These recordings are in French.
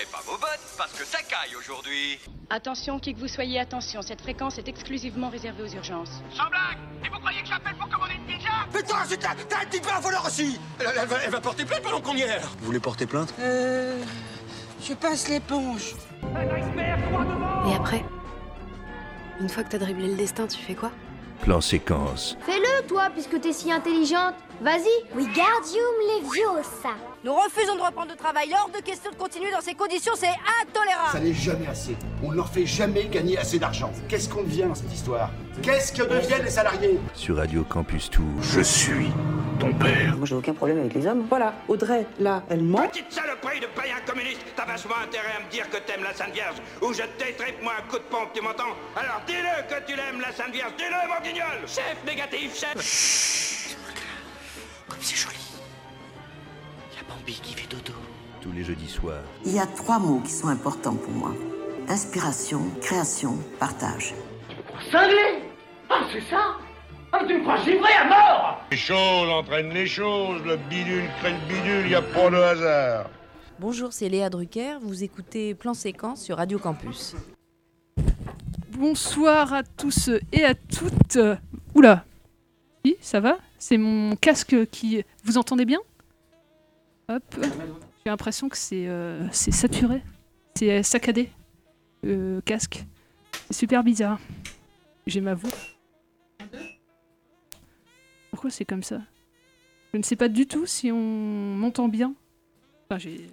n'oubliez pas vos bottes, parce que ça caille aujourd'hui. Attention, qui que vous soyez, attention, cette fréquence est exclusivement réservée aux urgences. Sans blague Et vous croyez que j'appelle pour commander une pizza? Putain, c'est t'as un petit peu un voleur aussi elle, elle va, elle va porter plainte pendant qu'on y est Vous voulez porter plainte? Euh. Je passe l'éponge. Et après Une fois que t'as dribblé le destin, tu fais quoi? Plan séquence. Fais-le, toi, puisque t'es si intelligente. Vas-y. Wingardium Leviosa. Nous refusons de reprendre le travail. Hors de question de continuer dans ces conditions, c'est intolérable. Ça n'est jamais assez. On ne leur fait jamais gagner assez d'argent. Qu'est-ce qu'on devient dans cette histoire? Qu'est-ce que deviennent les salariés? Sur Radio Campus Tour. Je suis ton père. Moi, j'ai aucun problème avec les hommes. Voilà, Audrey, là, elle ment. Petite saloperie de païen communiste T'as vachement intérêt à me dire que t'aimes la Sainte Vierge Ou je t'étripe moi un coup de pompe, tu m'entends? Alors dis-le que tu l'aimes la Sainte Vierge Dis-le mon guignol Chef négatif, chef Comme c'est joli. Il Bambi qui fait dodo. Tous les jeudis soirs. Il y a trois mots qui sont importants pour moi inspiration, création, partage. Cinglé Ah, c'est ça Ah, tu me crois givré à mort Les choses entraînent les choses, le bidule crée le bidule, y a pas de hasard. Bonjour, c'est Léa Drucker, vous écoutez Plan Séquence sur Radio Campus. Bonsoir à tous et à toutes. Oula. Oui, ça va? C'est mon casque qui... Vous entendez bien? Hop. J'ai l'impression que c'est euh, c'est saturé. C'est saccadé. Le casque. C'est super bizarre. J'ai ma voix. Pourquoi c'est comme ça? Je ne sais pas du tout si on m'entend bien. Enfin, j'ai...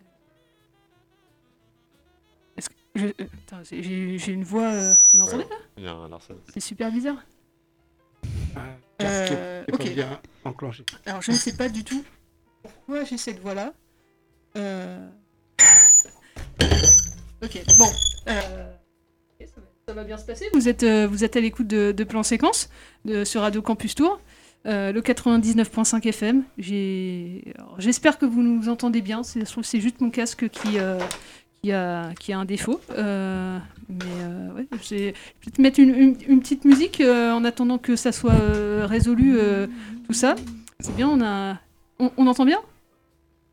Est-ce que... je- euh, attends, j'ai- J'ai j'ai une voix... euh, Vous m'entendez là Non, alors ça. C'est super bizarre. casque Euh, est pas ok. bien enclenché? Alors je ne sais pas du tout pourquoi j'ai cette voix-là. Euh... Ok, bon. euh, ça, va, bien se passer. Vous êtes, euh, vous êtes à l'écoute de, de Plan Séquence sur Radio Campus Tour, le 99.5 FM. J'espère que vous nous entendez bien. C'est- juste mon casque qui, qui, a, qui a un défaut. Mais ouais, je vais te mettre une, une- petite musique en attendant que ça soit résolu, tout ça. C'est bien, on a. On entend bien?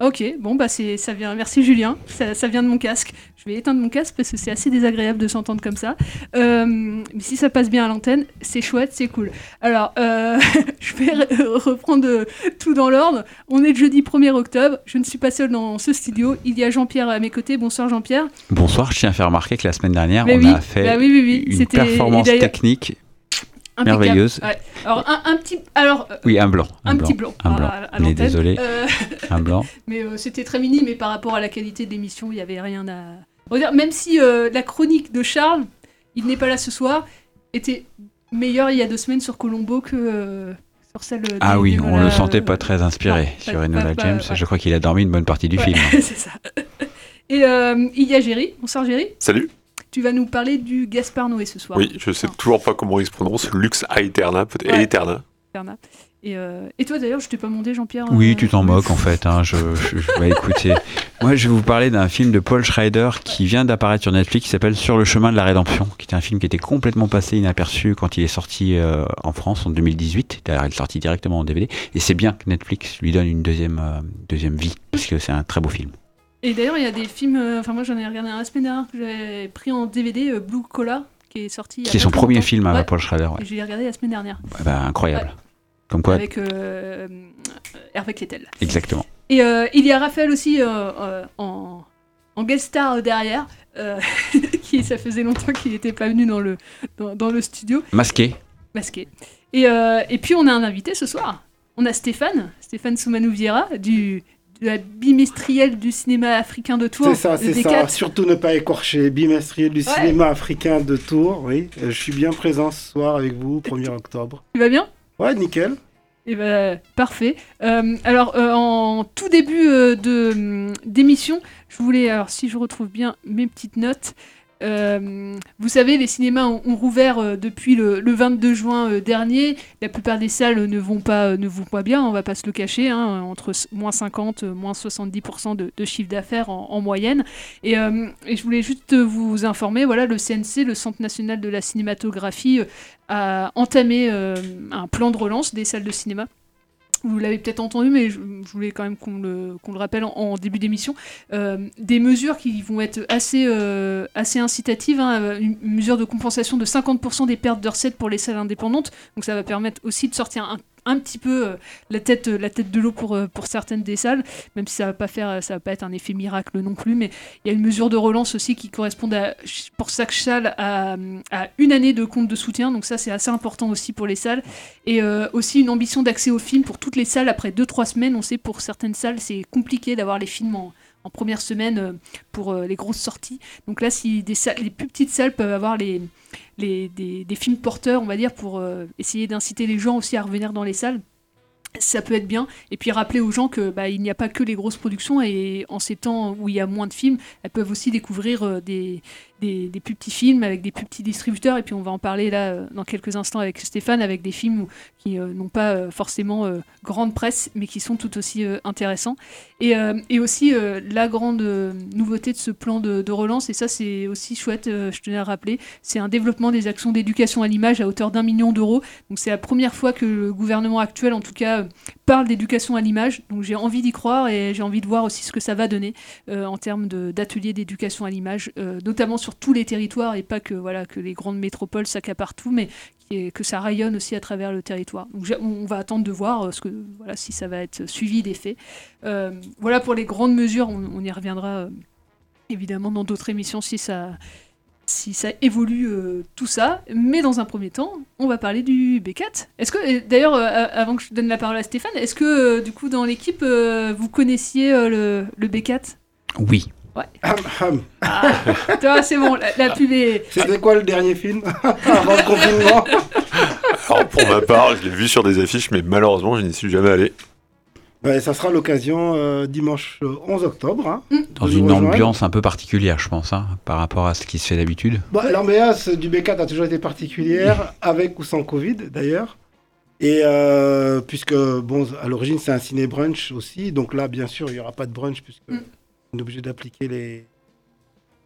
Ok, bon bah c'est ça vient. Merci Julien, ça, ça vient de mon casque. Je vais éteindre mon casque parce que c'est assez désagréable de s'entendre comme ça. Euh, mais si ça passe bien à l'antenne, c'est chouette, c'est cool. Alors, euh, je vais re- reprendre euh, tout dans l'ordre. On est le jeudi 1er octobre. Je ne suis pas seul dans ce studio. Il y a Jean-Pierre à mes côtés. Bonsoir Jean-Pierre. Bonsoir, je tiens à faire remarquer que la semaine dernière, on oui, a fait bah oui, oui, oui, une performance technique Impeccable. merveilleuse. Ouais. Alors un, un petit, alors euh, Oui, un blanc. un, petit blanc. Un à- blanc. à- à On est désolé. Euh, Un blanc. mais euh, c'était très mini, mais par rapport à la qualité de l'émission, il n'y avait rien à. Même si euh, la chronique de Charles, il n'est pas là ce soir, était meilleure il y a deux semaines sur Colombo que euh, sur celle. des- Ah oui, on Mola, le sentait pas très inspiré non, sur Enola James. ouais. Je crois qu'il a dormi une bonne partie du Ouais, film. c'est ça. Et euh, il y a Géry. Bonsoir Géry. Salut. Tu vas nous parler du Gaspard Noé ce soir. Oui, je sais toujours pas comment il se prononce. Lux Aeterna, peut-être. Ouais. Aeterna. Et, euh, et toi d'ailleurs, je t'ai pas demandé Jean-Pierre. Oui, euh, tu t'en moques en fait. Hein. Je, je, je- bah, écoutez, moi je vais vous parler d'un film de Paul Schrader qui vient d'apparaître sur Netflix qui s'appelle Sur le chemin de la rédemption, qui était un film qui était complètement passé inaperçu quand il est sorti euh, en France en 2018. D'ailleurs, il est sorti directement en DVD. Et c'est bien que Netflix lui donne une deuxième, euh, deuxième vie parce que c'est un très beau film. Et d'ailleurs, il y a des films. euh, Enfin, moi, j'en ai regardé un la semaine dernière que j'avais pris en DVD, euh, Blue Collar, qui est sorti. C'est son premier longtemps. film à Ouais. Paul Schrader. ouais. Et je l'ai regardé la semaine dernière. Bah, incroyable. Ouais. Comme quoi, Avec euh, Hervé exactement. Et euh, il y a Raphaël aussi euh, en, en guest star derrière, qui ça faisait longtemps qu'il n'était pas venu dans le, dans, dans le studio, Masqué. masqué. Et, et puis on a un invité ce soir. On a Stéphane, Stéphane Soumanou Vieira, du, de la bimestrielle du cinéma africain de Tours. C'est ça, c'est ça. D4. Surtout ne pas écorcher. Bimestriel du Ouais. cinéma africain de Tours, oui. Euh, Je suis bien présent ce soir avec vous, 1er octobre. Tu vas bien? Ouais, nickel. Eh ben, parfait. Euh, alors, euh, en tout début de hum, d'émission, je voulais, alors si je retrouve bien mes petites notes, euh, vous savez, les cinémas ont, rouvert euh, depuis le, le 22 juin euh, dernier. La plupart des salles ne vont pas, ne vont pas bien, on va pas se le cacher, hein, entre moins 50, euh, moins 70% de, chiffre d'affaires en, en moyenne. Et, et je voulais juste vous informer, voilà, le CNC, le Centre national de la cinématographie, a entamé un plan de relance des salles de cinéma. Vous l'avez peut-être entendu, mais je, voulais quand même qu'on le, rappelle en, début d'émission, euh, des mesures qui vont être assez, euh, incitatives, hein, euh, une mesure de compensation de 50% des pertes de recettes pour les salles indépendantes, donc ça va permettre aussi de sortir un un petit peu euh, la tête la tête de l'eau pour euh, pour certaines des salles même si ça va pas faire ça va pas être un effet miracle non plus mais il y a une mesure de relance aussi qui correspond à pour chaque salle à, une année de compte de soutien. Donc ça c'est assez important aussi pour les salles. Et euh, aussi une ambition d'accès aux films pour toutes les salles après 2-3 semaines. On sait pour certaines salles c'est compliqué d'avoir les films en en première semaine euh, pour euh, les grosses sorties. Donc là, si des les plus petites salles peuvent avoir les, les, des, des films porteurs, on va dire, pour euh, essayer d'inciter les gens aussi à revenir dans les salles, ça peut être bien. Et puis rappeler aux gens que bah, il n'y a pas que les grosses productions et en ces temps où il y a moins de films, elles peuvent aussi découvrir euh, des, plus petits films avec des plus petits distributeurs. Et puis on va en parler là euh, dans quelques instants avec Stéphane, avec des films qui euh, n'ont pas forcément grande presse, mais qui sont tout aussi intéressants. Et, aussi la grande nouveauté de ce plan de, de relance, et ça c'est aussi chouette, je tenais à rappeler, c'est un développement des actions d'éducation à l'image à hauteur d'un million d'euros. Donc c'est la première fois que le gouvernement actuel, en tout cas, parle d'éducation à l'image. Donc j'ai envie d'y croire et j'ai envie de voir aussi ce que ça va donner euh, en termes d'ateliers d'éducation à l'image, euh, notamment sur tous les territoires et pas que voilà que les grandes métropoles s'accaparent tout, mais que ça rayonne aussi à travers le territoire. On va attendre de voir euh, ce que voilà si ça va être suivi des faits. Voilà pour les grandes mesures, on, on y reviendra évidemment dans d'autres émissions si ça si ça évolue euh, tout ça. Mais dans un premier temps, on va parler du B4. Est-ce que, d'ailleurs, euh, avant que je donne la parole à Stéphane, est-ce que euh, du coup dans l'équipe euh, vous connaissiez euh, le, le B4 Oui. Ouais. Toi, c'est bon, la, la pub est. C'était quoi le dernier film avant le confinement? Alors pour ma part, je l'ai vu sur des affiches, mais malheureusement, je n'y suis jamais allé. Ouais, ça sera l'occasion euh, dimanche euh, 11 octobre. hein, Dans de une rejoindre. ambiance un peu particulière, je pense, hein, par rapport à ce qui se fait d'habitude. Bah, L'ambiance du B4 a toujours été particulière, avec ou sans Covid d'ailleurs. Et euh, puisque, bon, à l'origine, c'est un ciné-brunch aussi. Donc là, bien sûr, il n'y aura pas de brunch puisque on est obligé d'appliquer les...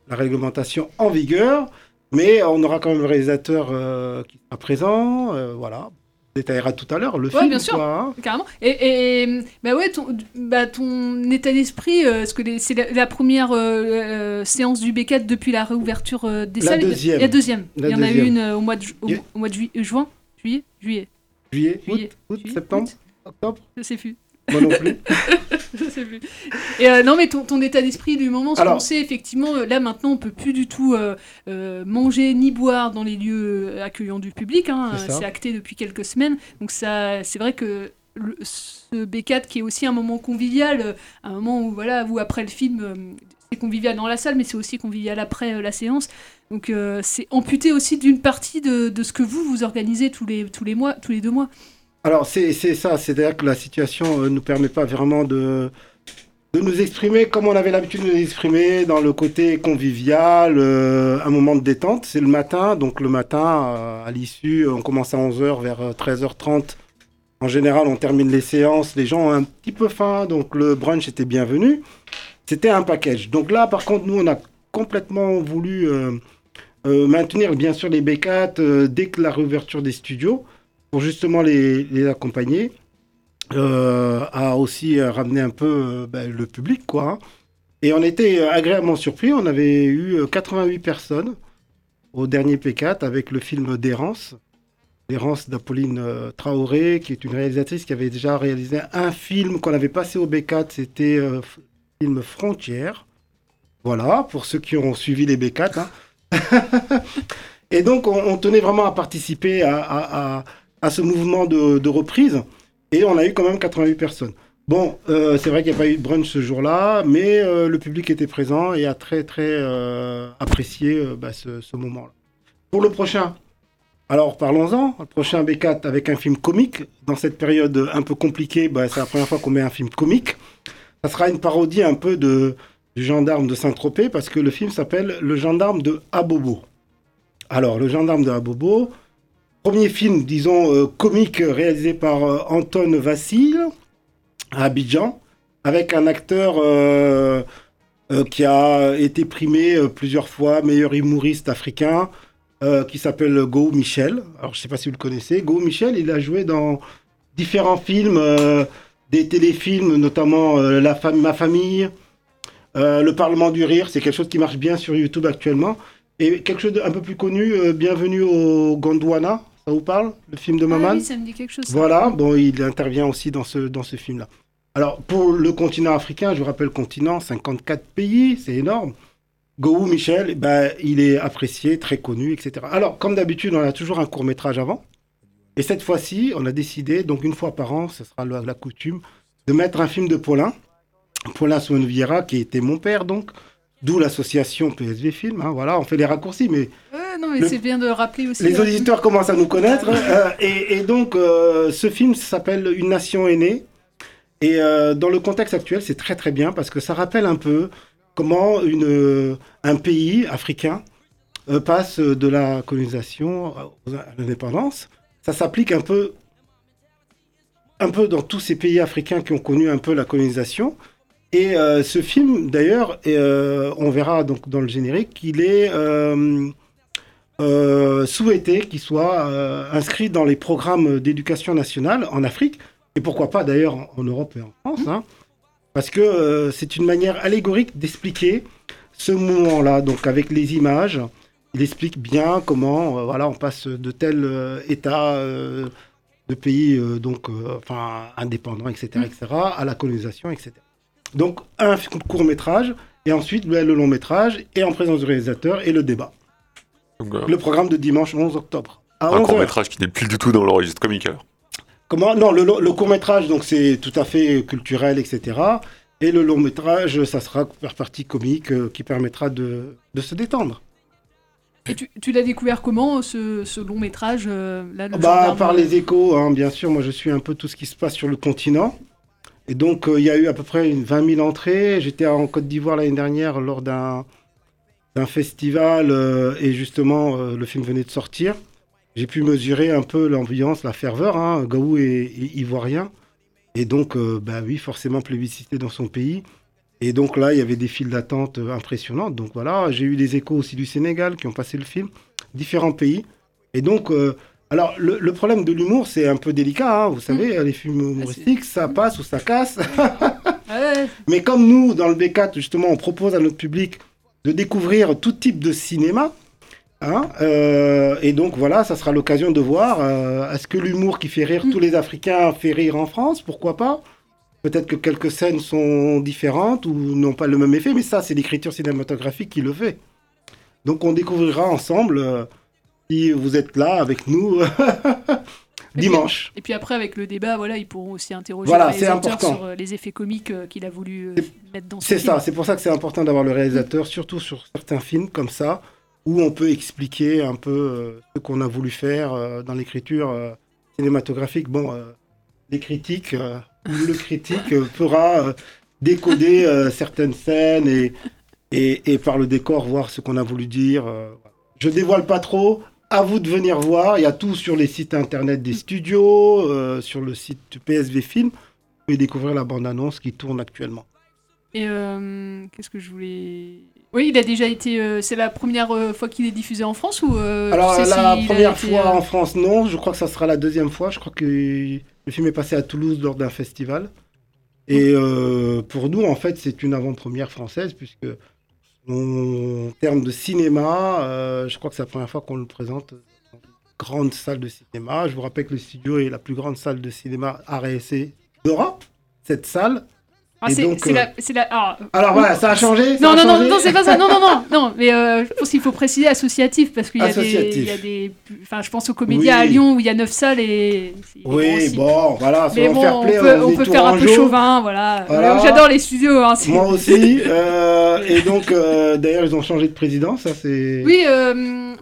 la réglementation en vigueur. Mais on aura quand même le réalisateur euh, qui sera présent. euh, voilà. Détaillera tout à l'heure le Ouais, film. bien sûr, quoi, hein. carrément. Et, et, bah ouais, ton, bah ton état d'esprit, euh, parce que les- c'est la, la première euh, euh, séance du B4 depuis la réouverture euh, des La salles? deuxième. La deuxième. La Il y en a eu une euh, au mois de, ju- au, Il- au mois de jui- euh, juin, juillet, juillet. Juillet, Juillet. août, août, septembre, octobre? Je sais plus. Moi non plus. je sais plus. Et euh, non, mais ton, ton état d'esprit du moment, ce qu'on sait effectivement, euh, là maintenant, on peut plus du tout euh, euh, manger ni boire dans les lieux accueillant du public. hein. C'est acté depuis quelques semaines. Donc ça, c'est vrai que le- ce B4 qui est aussi un moment convivial, un moment où voilà, vous après le film, c'est convivial dans la salle, mais c'est aussi convivial après la séance. Donc c'est amputé aussi d'une partie de, de ce que vous vous organisez tous les tous les mois, tous les deux mois. Alors, c'est ça, c'est-à-dire que la situation ne nous permet pas vraiment de, de nous exprimer comme on avait l'habitude de nous exprimer dans le côté convivial, euh, un moment de détente. C'est le matin, donc le matin, euh, à l'issue, on commence à 11h, vers euh, 13h30. En général, on termine les séances, les gens ont un petit peu faim, donc le brunch était bienvenu. C'était un package. Donc là, par contre, nous, on a complètement voulu euh, euh, maintenir, bien sûr, les B4 euh, dès que la réouverture des studios pour justement les, les accompagner, euh, à aussi euh, ramener un peu euh, ben, le public, quoi. hein. Et on était agréablement surpris. On avait eu euh, 88 personnes au dernier P4 avec le film d'Errance. L'Errance d'Apolline Traoré, qui est une réalisatrice qui avait déjà réalisé un film qu'on avait passé au B4. C'était le film Frontières. Voilà, pour ceux qui ont suivi les B4. hein. Et donc, on, tenait vraiment à participer à- à ce mouvement de, reprise. Et on a eu quand même 88 personnes. Bon, euh, c'est vrai qu'il n'y a pas eu de brunch ce jour-là, mais euh, le public était présent et a très, très euh, apprécié bah, ce, ce moment-là. Pour le prochain, alors parlons-en. Le prochain B4 avec un film comique. Dans cette période un peu compliquée, bah, c'est la première fois qu'on met un film comique. Ça sera une parodie un peu de, du gendarme de Saint-Tropez parce que le film s'appelle Le gendarme de Abobo. Alors, Le gendarme de Abobo, premier film, disons, euh, comique réalisé par euh, Anton Vassil à Abidjan, avec un acteur euh, qui a été primé plusieurs fois, meilleur humoriste africain, qui s'appelle Go Michel. Alors, je ne sais pas si vous le connaissez. Go Michel, il a joué dans différents films, des téléfilms, notamment La Ma famille, Le Parlement du Rire, c'est quelque chose qui marche bien sur YouTube actuellement. Et quelque chose d'un peu plus connu, euh, Bienvenue au Gondwana, ça vous parle Le film de Maman Ah oui, ça me dit quelque chose. Voilà, bon, il intervient aussi dans ce, dans ce film-là. Alors, pour le continent africain, je vous rappelle, continent, 54 pays, c'est énorme. Gou Michel, eh ben, il est apprécié, très connu, etc. Alors, comme d'habitude, on a toujours un court-métrage avant. Et cette fois-ci, on a décidé, donc une fois par an, ce sera la, la coutume, de mettre un film de Paulin. Paulin Swan Vieira, qui était mon père, donc. D'où l'association PSV Film. hein, voilà, on fait les raccourcis, mais Ouais, non, mais c'est bien de rappeler aussi. les hein. auditeurs commencent à nous connaître. euh, et, et donc, euh, ce film s'appelle Une nation aînée. Et euh, dans le contexte actuel, c'est très très bien parce que ça rappelle un peu comment une, un pays africain passe de la colonisation à l'indépendance. Ça s'applique un peu, un peu dans tous ces pays africains qui ont connu un peu la colonisation. Et euh, ce film, d'ailleurs, euh, on verra donc dans le générique qu'il est euh, souhaité qu'il soit inscrit dans les programmes d'éducation nationale en Afrique, et pourquoi pas d'ailleurs en, Europe et en France, hein, parce que c'est une manière allégorique d'expliquer ce moment-là, donc avec les images. Il explique bien comment voilà, on passe de tel état de pays euh, donc, enfin, etc., etc., à la colonisation, etc. Donc un court métrage, et ensuite ben, le long métrage, et en présence du réalisateur, et le débat. Donc, euh, Le programme de dimanche 11 octobre. À un 11 court heures. métrage qui n'est plus du tout dans le registre comique alors. Comment? Non, le, le court métrage, donc c'est tout à fait culturel, etc. Et le long métrage, ça sera par partie comique euh, qui permettra de, de se détendre. Et tu, tu l'as découvert comment, ce, ce long métrage euh, là, le Bah, par euh, les échos, hein, bien sûr. Moi, je suis un peu tout ce qui se passe sur le continent. Et donc, euh, il y a eu à peu près une 20 000 entrées. J'étais en Côte d'Ivoire l'année dernière lors d'un festival euh, et justement, euh, le film venait de sortir. J'ai pu mesurer un peu l'ambiance, la ferveur. Hein. Gaou est, ivoirien. Et donc, bah oui, forcément plébiscité dans son pays. Et donc là, il y avait des files d'attente impressionnantes. Donc voilà, j'ai eu des échos aussi du Sénégal qui ont passé le film, différents pays. Et donc, alors le, le problème de l'humour, c'est un peu délicat. hein. Vous savez, les films humoristiques, ça passe ou ça casse. Ouais, Mais comme nous, dans le B4, justement, on propose à notre public de découvrir tout type de cinéma. hein, euh, et donc voilà, ça sera l'occasion de voir euh, est-ce que l'humour qui fait rire tous les Africains fait rire en France? Pourquoi pas? Peut-être que quelques scènes sont différentes ou n'ont pas le même effet, mais ça, c'est l'écriture cinématographique qui le fait. Donc on découvrira ensemble, euh, si vous êtes là avec nous, dimanche. Et puis après, avec le débat, voilà, ils pourront aussi interroger Voilà, le c'est réalisateur important. sur euh, les effets comiques euh, qu'il a voulu euh, mettre dans son C'est ça, c'est pour ça que c'est important d'avoir le réalisateur, surtout sur certains films comme ça, où on peut expliquer un peu ce qu'on a voulu faire dans l'écriture cinématographique. Bon, les critiques, le critique fera euh, décoder certaines scènes et, et, et par le décor voir ce qu'on a voulu dire. Je dévoile pas trop. À vous de venir voir. Il y a tout sur les sites internet des studios, euh, sur le site PSV Film. Vous pouvez découvrir la bande-annonce qui tourne actuellement. Et euh, qu'est-ce que je voulais? Oui, il a déjà été. euh, c'est la première fois qu'il est diffusé en France ou Alors, tu sais la première été, fois en France, non. Je crois que ça sera la deuxième fois. Je crois que le film est passé à Toulouse lors d'un festival. Et pour nous, en fait, c'est une avant-première française, puisque en termes de cinéma, euh, je crois que c'est la première fois qu'on le présente dans une grande salle de cinéma. Je vous rappelle que le studio est la plus grande salle de cinéma essai d'Europe. Cette salle. Ah, c'est euh, la, c'est la- alors, Alors voilà, ça a changé ça Non, a non, non, changé non, c'est pas ça. Non, non, non, non. Mais euh, je pense qu'il faut préciser associatif parce qu'il y a des, Associatif. il y a des, enfin, je pense au Comédia Oui. à Lyon où il y a neuf salles et. Oui, bon, voilà, Mais bon, fair on play, peut, on peut faire un peu chauvin, voilà. J'adore les studios. Hein, Moi aussi. euh, et donc, d'ailleurs, ils ont changé de président, ça c'est. Oui,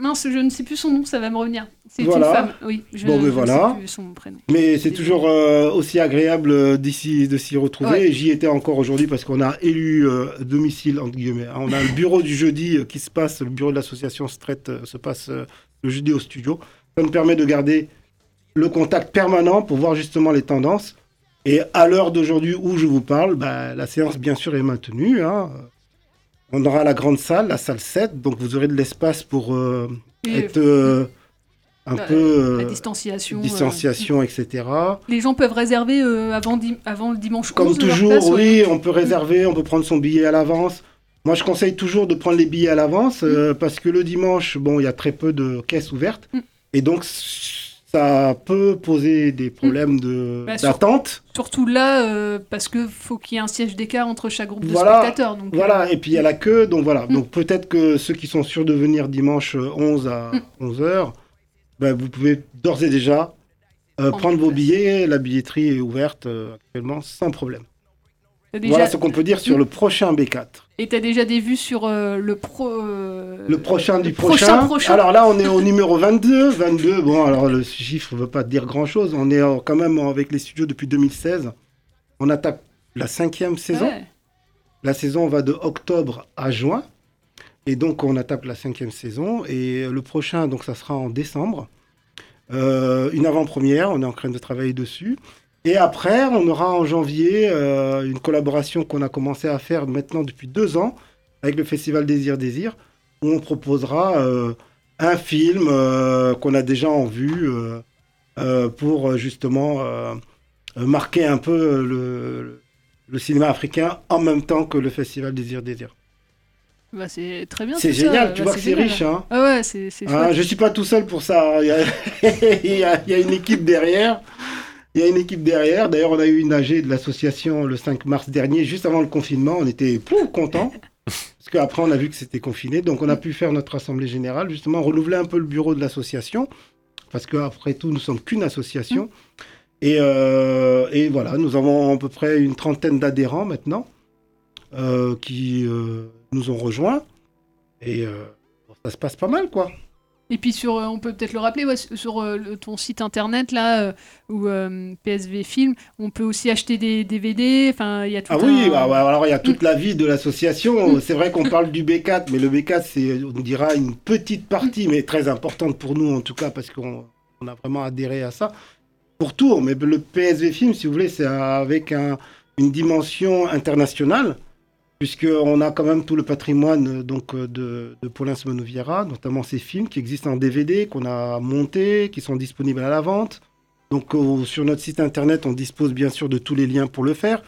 mince, je ne sais plus son nom, ça va me revenir. C'est Voilà. une femme, oui. Je, Bon, ben je voilà. sais son prénom. Mais c'est toujours euh, aussi agréable euh, d'ici de s'y retrouver. Ouais. J'y étais encore aujourd'hui parce qu'on a élu euh, domicile entre guillemets. On a le bureau du jeudi qui se passe, le bureau de l'association Strait euh, se passe le jeudi au studio. Ça nous permet de garder le contact permanent pour voir justement les tendances. Et à l'heure d'aujourd'hui où je vous parle, bah, la séance bien sûr est maintenue. hein. On aura la grande salle, la salle 7, donc vous aurez de l'espace pour euh, être euh, un peu la euh, distanciation, euh, distanciation, etc. Les gens peuvent réserver euh, avant, avant le dimanche 11 Comme toujours, place, ouais. oui, on peut réserver, on peut prendre son billet à l'avance. Moi, je conseille toujours de prendre les billets à l'avance euh, parce que le dimanche, bon, il y a très peu de caisses ouvertes Mm. et donc ça peut poser des problèmes de Bah, d'attente. Surtout là, euh, parce que faut qu'il y ait un siège d'écart entre chaque groupe de Voilà, spectateurs. Donc, voilà. euh, et puis il y a la queue, donc voilà. Donc peut-être que ceux qui sont sûrs de venir dimanche euh, 11 à Mm. 11 h vous pouvez d'ores et déjà euh, prendre vos billets. La billetterie est ouverte euh, actuellement sans problème. déjà- Voilà ce qu'on peut dire sur le prochain B4. Et t'as déjà des vues sur euh, le pro. Le prochain du prochain prochain. prochain. Alors là, on est au numéro 22. 22, bon, alors le chiffre ne veut pas dire grand-chose. On est quand même avec les studios depuis 2016. On attaque la cinquième saison. Ouais. La saison va de octobre à juin. Et donc, on attaque la cinquième saison. Et le prochain, donc, ça sera en décembre. Euh, une avant-première, on est en train de travailler dessus. Et après, on aura en janvier euh, une collaboration qu'on a commencé à faire maintenant depuis deux ans avec le Festival Désir Désir, où on proposera euh, un film qu'on a déjà en vue pour justement marquer un peu le cinéma africain en même temps que le Festival Désir Désir. Bah, c'est très bien. C'est ça. génial, tu Bah, vois que c'est riche, hein. Ah ouais, c'est c'est Ah, je suis pas tout seul pour ça. Il y a, il y a- il y a une équipe derrière. Il y a une équipe derrière. D'ailleurs, on a eu une AG de l'association le 5 mars dernier, juste avant le confinement. On était pouf, contents. Parce qu'après, on a vu que c'était confiné. Donc, on a pu faire notre assemblée générale, justement, renouveler un peu le bureau de l'association. Parce qu'après tout, nous sommes qu'une association. Et, euh, et voilà, nous avons à peu près une trentaine d'adhérents maintenant euh, qui euh, nous ont rejoints. Et euh, ça se passe pas mal, quoi. Et puis sur, euh, on peut peut-être le rappeler, ouais, sur euh, ton site internet là, euh, ou euh, PSV Film, on peut aussi acheter des DVD. Enfin, il y a tout Ah un- oui, bah, bah, alors il y a toute la vie de l'association. C'est vrai qu'on parle du B4, mais le B4, c'est, on dira, une petite partie, mais très importante pour nous en tout cas, parce qu'on on a vraiment adhéré à ça. Pour Tours, mais le PSV Film, si vous voulez, c'est avec un- une dimension internationale, puisqu'on a quand même tout le patrimoine euh, donc, euh, de, de Paulin notamment ces films qui existent en DVD, qu'on a montés, qui sont disponibles à la vente. Donc sur notre site internet, on dispose bien sûr de tous les liens pour le faire.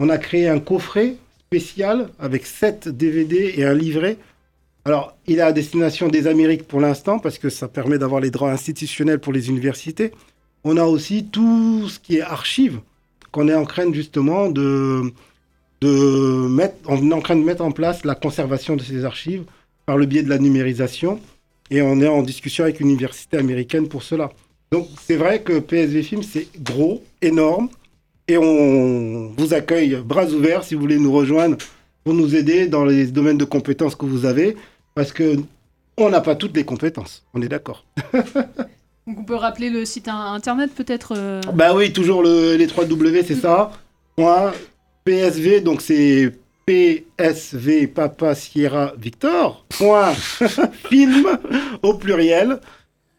On a créé un coffret spécial avec 7 DVD et un livret. Alors, il est à destination des Amériques pour l'instant parce que ça permet d'avoir les droits institutionnels pour les universités. On a aussi tout ce qui est archives qu'on est en train justement de, de mettre, on est en train de mettre en place la conservation de ces archives par le biais de la numérisation. Et on est en discussion avec une université américaine pour cela. Donc c'est vrai que PSV Film, c'est gros, énorme. Et on vous accueille bras ouverts si vous voulez nous rejoindre pour nous aider dans les domaines de compétences que vous avez. Parce que on n'a pas toutes les compétences, on est d'accord. Donc on peut rappeler le site in- internet peut-être. euh, Bah oui, toujours le, les 3 W, c'est ça. Point PSV, donc c'est PSV Papa Sierra Victor. Point film au pluriel.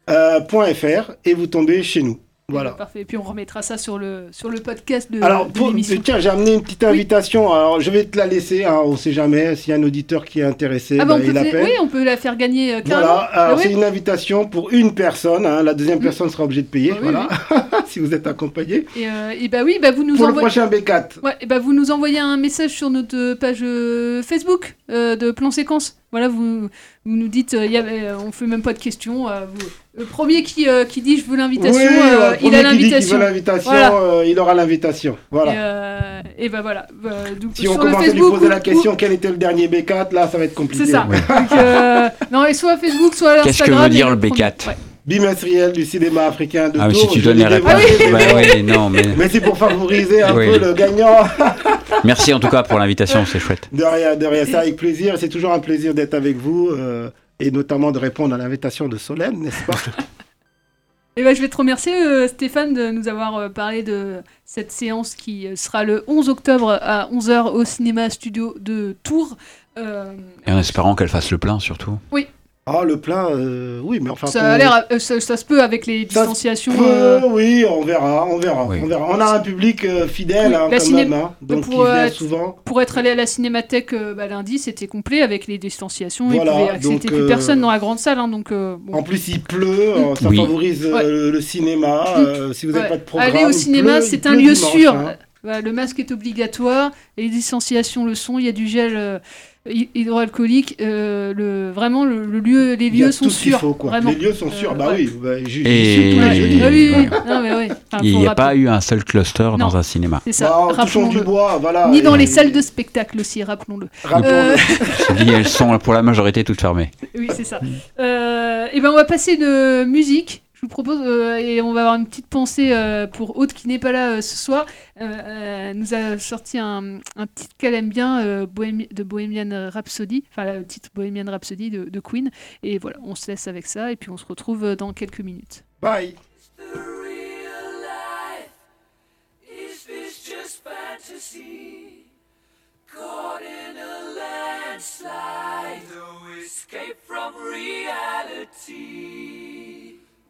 euh, point fr et vous tombez chez nous. Voilà. Parfait. Et puis on remettra ça sur le sur le podcast de, Alors, de pour- tiens, j'ai amené une petite invitation. Alors, je vais te la laisser. Hein, on sait jamais. S'il y a un auditeur qui est intéressé, Ah bah, bah, il oui, on peut la faire gagner euh, carrément. Voilà, alors Ah oui. c'est une invitation pour une personne. hein. La deuxième personne sera obligée de payer. Ah oui, voilà, si vous êtes accompagné. Et, euh, et bah oui, bah vous nous Pour le envoyez. prochain B4. Ouais, et bah vous nous envoyez un message sur notre page euh, Facebook euh, de Plan Séquence. Voilà, vous, vous nous dites, euh, y avait, euh, on fait même pas de questions. euh, vous- le premier qui, euh, qui dit je veux l'invitation, Oui, euh, il a l'invitation. Voilà. euh, il aura l'invitation. Voilà. Et, euh, et bah voilà. Bah, donc, si on sur commence à lui poser ou- la question quel était le dernier B4, là, ça va être compliqué. C'est ça. Donc, euh, non, et soit Facebook, soit Qu'est-ce que Instagram. veut dire le premier- B4 Ouais. Bimestriel du cinéma africain de Ah, mais Tours. si tu donnes les réponses. Bah oui, non, mais. Mais c'est pour favoriser un Oui. peu le gagnant. Merci en tout cas pour l'invitation, c'est chouette. De rien, de rien, c'est avec plaisir. C'est toujours un plaisir d'être avec vous euh, et notamment de répondre à l'invitation de Solène, n'est-ce pas? Et ben, je vais te remercier, euh, Stéphane, de nous avoir euh, parlé de cette séance qui sera le 11 octobre à 11h au cinéma studio de Tours. Euh, Et en espérant qu'elle fasse le plein surtout. oui, Ah, le plat, euh, oui, mais enfin. Ça a l'air, euh, ça, ça se peut avec les Ça se distanciations. peut, euh, Oui, on verra, on verra, Oui. on verra. On a un public euh, fidèle, Oui, hein, la quand ciné- même, hein, donc pour, qui vient souvent. Pour être allé à la cinémathèque euh, bah, lundi, c'était complet avec les distanciations. Voilà, il pouvait plus euh, personne dans la grande salle. hein, donc, euh, bon. En plus, il pleut, euh, ça Oui. favorise Ouais. le, le cinéma. euh, si vous n'avez Ouais. pas de programme, Aller au cinéma, pleut, c'est un lieu dimanche, sûr. hein. Le masque est obligatoire, les distanciations le sont, il y a du gel euh, hydroalcoolique. euh, le, vraiment, le, le lieu, les lieux tout sont ce qu'il sûrs. faut, quoi. Vraiment. Les lieux sont sûrs, Euh, bah ouais. oui, bah, j'y- j'y Et- suis tous les jeudis. Ah oui, oui. Non, mais oui. Enfin, Il n'y a pas eu un seul cluster Non. dans un cinéma. C'est ça, Bah, du bois, voilà. Ni dans et- les salles de spectacle aussi, rappelons-le. Rappelons-le. Euh, Je dis, elles sont pour la majorité toutes fermées. Oui, c'est ça. Euh, et ben, on va passer de musique. Je vous propose, euh, et on va avoir une petite pensée euh, pour Aude qui n'est pas là euh, ce soir. Euh, euh, nous a sorti un, un titre qu'elle aime bien euh, Bohémi- de Bohemian Rhapsody, enfin le titre Bohemian Rhapsody de, de Queen. Et voilà, on se laisse avec ça et puis on se retrouve dans quelques minutes. Bye. Is this just fantasy? Caught in a landslide, no escape from reality.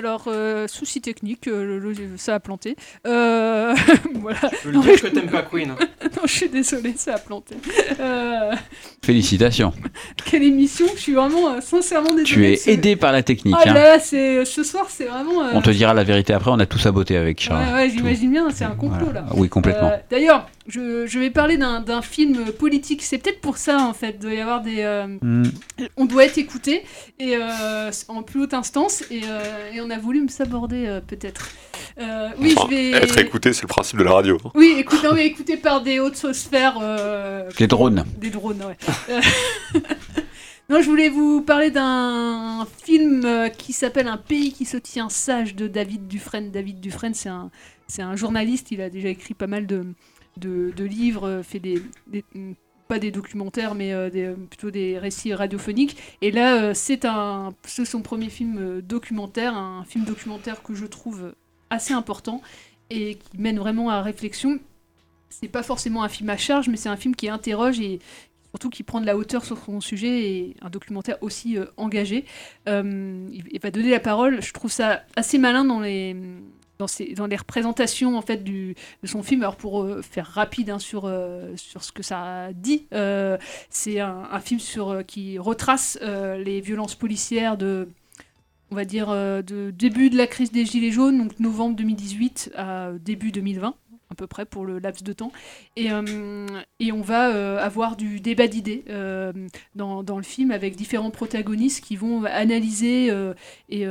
Alors, euh, souci technique, euh, le- le- ça a planté. Euh, voilà. Je veux le dire que t'aimes pas Queen. non, je suis désolée, ça a planté. Euh, Félicitations. quelle émission Je suis vraiment euh, sincèrement désolée. Tu es de ce- aidé par la technique. Ah hein. là, là, c'est ce soir, c'est vraiment. euh, On te dira la vérité après, on a tout saboté avec Charles. Ouais, ouais, j'imagine bien, c'est un complot Voilà. là. Oui, complètement. Euh, D'ailleurs, je, je vais parler d'un film politique. C'est peut-être pour ça en fait, il doit y avoir des. euh, Hmm. On doit être écouté et euh, en plus haute instance et, euh, et on a voulu me saborder euh, peut-être. Euh, oui, Enfin, je vais. Être écouté, c'est le principe de la radio. Oui, écoute, non, mais écouté par des hautes sphères. euh, Des drones. Des drones, ouais. Non, je voulais vous parler d'un film qui s'appelle Un pays qui se tient sage de David Dufresne. David Dufresne, c'est un, c'est un journaliste, il a déjà écrit pas mal de, de, de livres, fait des, des- pas des documentaires, mais euh, des- plutôt des récits radiophoniques. Et là, euh, c'est un, c'est son premier film euh, documentaire, un film documentaire que je trouve assez important et qui mène vraiment à réflexion. C'est pas forcément un film à charge, mais c'est un film qui interroge et surtout qui prend de la hauteur sur son sujet et un documentaire aussi euh, engagé. Euh, il va donner la parole. Je trouve ça assez malin dans les dans, les représentations en fait de son film. Alors pour euh, faire rapide hein, sur euh, sur ce que ça dit, euh, c'est un, un film sur qui retrace les violences policières de on va dire de début de la crise des gilets jaunes, donc novembre 2018 à début 2020 à peu près pour le laps de temps. Et, euh, et on va euh, avoir du débat d'idées euh, dans, dans le film avec différents protagonistes qui vont analyser et,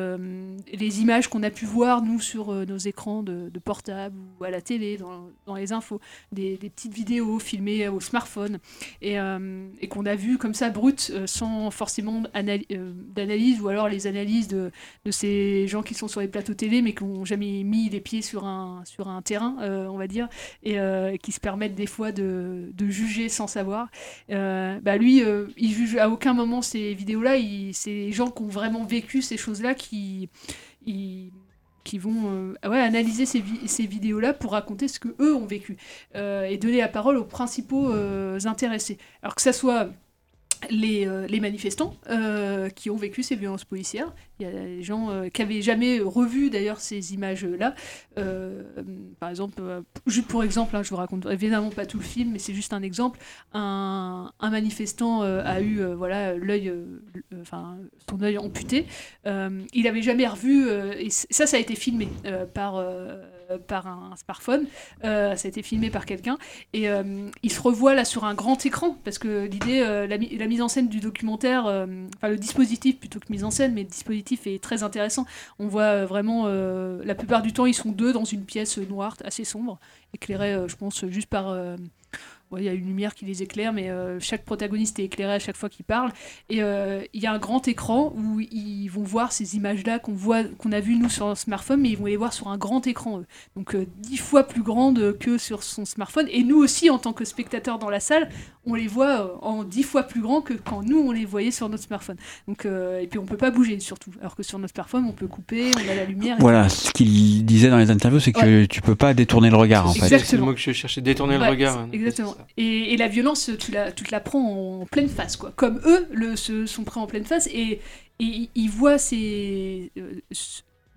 les images qu'on a pu voir, nous, sur nos écrans de, de portable ou à la télé, dans, dans les infos, des, petites vidéos filmées au smartphone et, et qu'on a vues comme ça brutes, sans forcément anal- d'analyse ou alors les analyses de, de ces gens qui sont sur les plateaux télé mais qui n'ont jamais mis les pieds sur un, sur un terrain, on va et euh, qui se permettent des fois de, de juger sans savoir. Euh, bah lui, euh, il juge à aucun moment ces vidéos-là. C'est les gens qui ont vraiment vécu ces choses-là qui, qui vont ouais, analyser ces, ces vidéos-là pour raconter ce que eux ont vécu et donner la parole aux principaux intéressés. Alors que ça soit les, euh, les manifestants euh, qui ont vécu ces violences policières. Il y a des gens euh, qui avaient jamais revu d'ailleurs ces images-là. Par exemple, juste pour exemple, hein, je vous raconte évidemment pas tout le film, mais c'est juste un exemple. Un, manifestant a eu voilà l'œil, enfin son œil amputé. Il avait jamais revu et ça, ça a été filmé par par un smartphone. Euh, ça a été filmé par quelqu'un et euh, il se revoit là sur un grand écran parce que l'idée, euh, la, la mise en scène du documentaire, euh, enfin le dispositif plutôt que mise en scène, mais le dispositif est très intéressant. On voit euh, vraiment, euh, la plupart du temps, ils sont deux dans une pièce noire assez sombre, éclairée, euh, je pense, juste par il y a une lumière qui les éclaire, mais euh, chaque protagoniste est éclairé à chaque fois qu'il parle. Et euh, il y a un grand écran où ils vont voir ces images-là qu'on a vues nous sur un smartphone, mais ils vont les voir sur un grand écran, eux. donc euh, dix fois plus grande que sur son smartphone. Et nous aussi, en tant que spectateurs dans la salle, on les voit euh, en dix fois plus grand que quand nous on les voyait sur notre smartphone. Donc euh, et puis on peut pas bouger surtout, alors que sur notre smartphone on peut couper, on a la lumière. Voilà, etc. ce qu'il disait dans les interviews, c'est que tu peux pas détourner le regard en fait. C'est le Exactement. mot que je cherchais, détourner Ouais, le regard. Exactement. Et, et la violence, tu la, tu te la prends en pleine face, quoi. Comme eux le, se sont pris en pleine face et, et ils- voient ces. euh,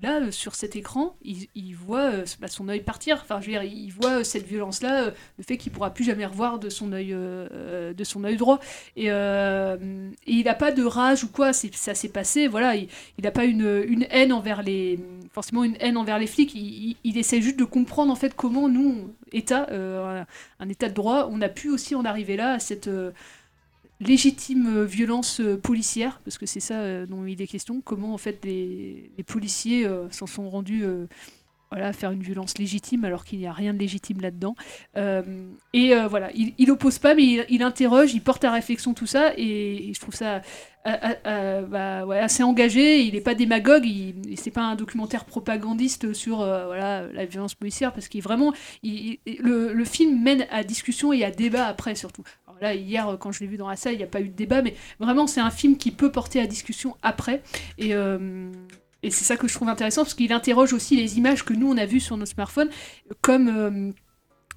Là, euh, sur cet écran, ils voient euh, bah, son œil partir. Enfin, je veux dire, ils voient euh, cette violence-là, le fait qu'il pourra plus jamais revoir de son œil, de son œil droit. Et, il n'a pas de rage ou quoi. Ça s'est passé. Voilà, il n'a pas une, haine envers les, forcément une haine envers les flics. Il, il- il essaie juste de comprendre en fait comment nous, État, un, État de droit, on a pu aussi en arriver là à cette légitime euh, violence euh, policière, parce que c'est ça euh, dont il est question, comment en fait les, policiers s'en sont rendus voilà, faire une violence légitime alors qu'il n'y a rien de légitime là-dedans. Et voilà, il, il oppose pas, mais il, interroge, il porte à réflexion tout ça, et, je trouve ça bah, assez engagé. Il n'est pas démagogue, il, c'est pas un documentaire propagandiste sur voilà, la violence policière, parce qu'il vraiment, le film mène à discussion et à débat après surtout. Là, hier, euh, quand je l'ai vu dans la salle, il n'y a pas eu de débat, mais vraiment, c'est un film qui peut porter à discussion après. Et, euh, et c'est ça que je trouve intéressant, parce qu'il interroge aussi les images que nous, on a vues sur nos smartphones, comme...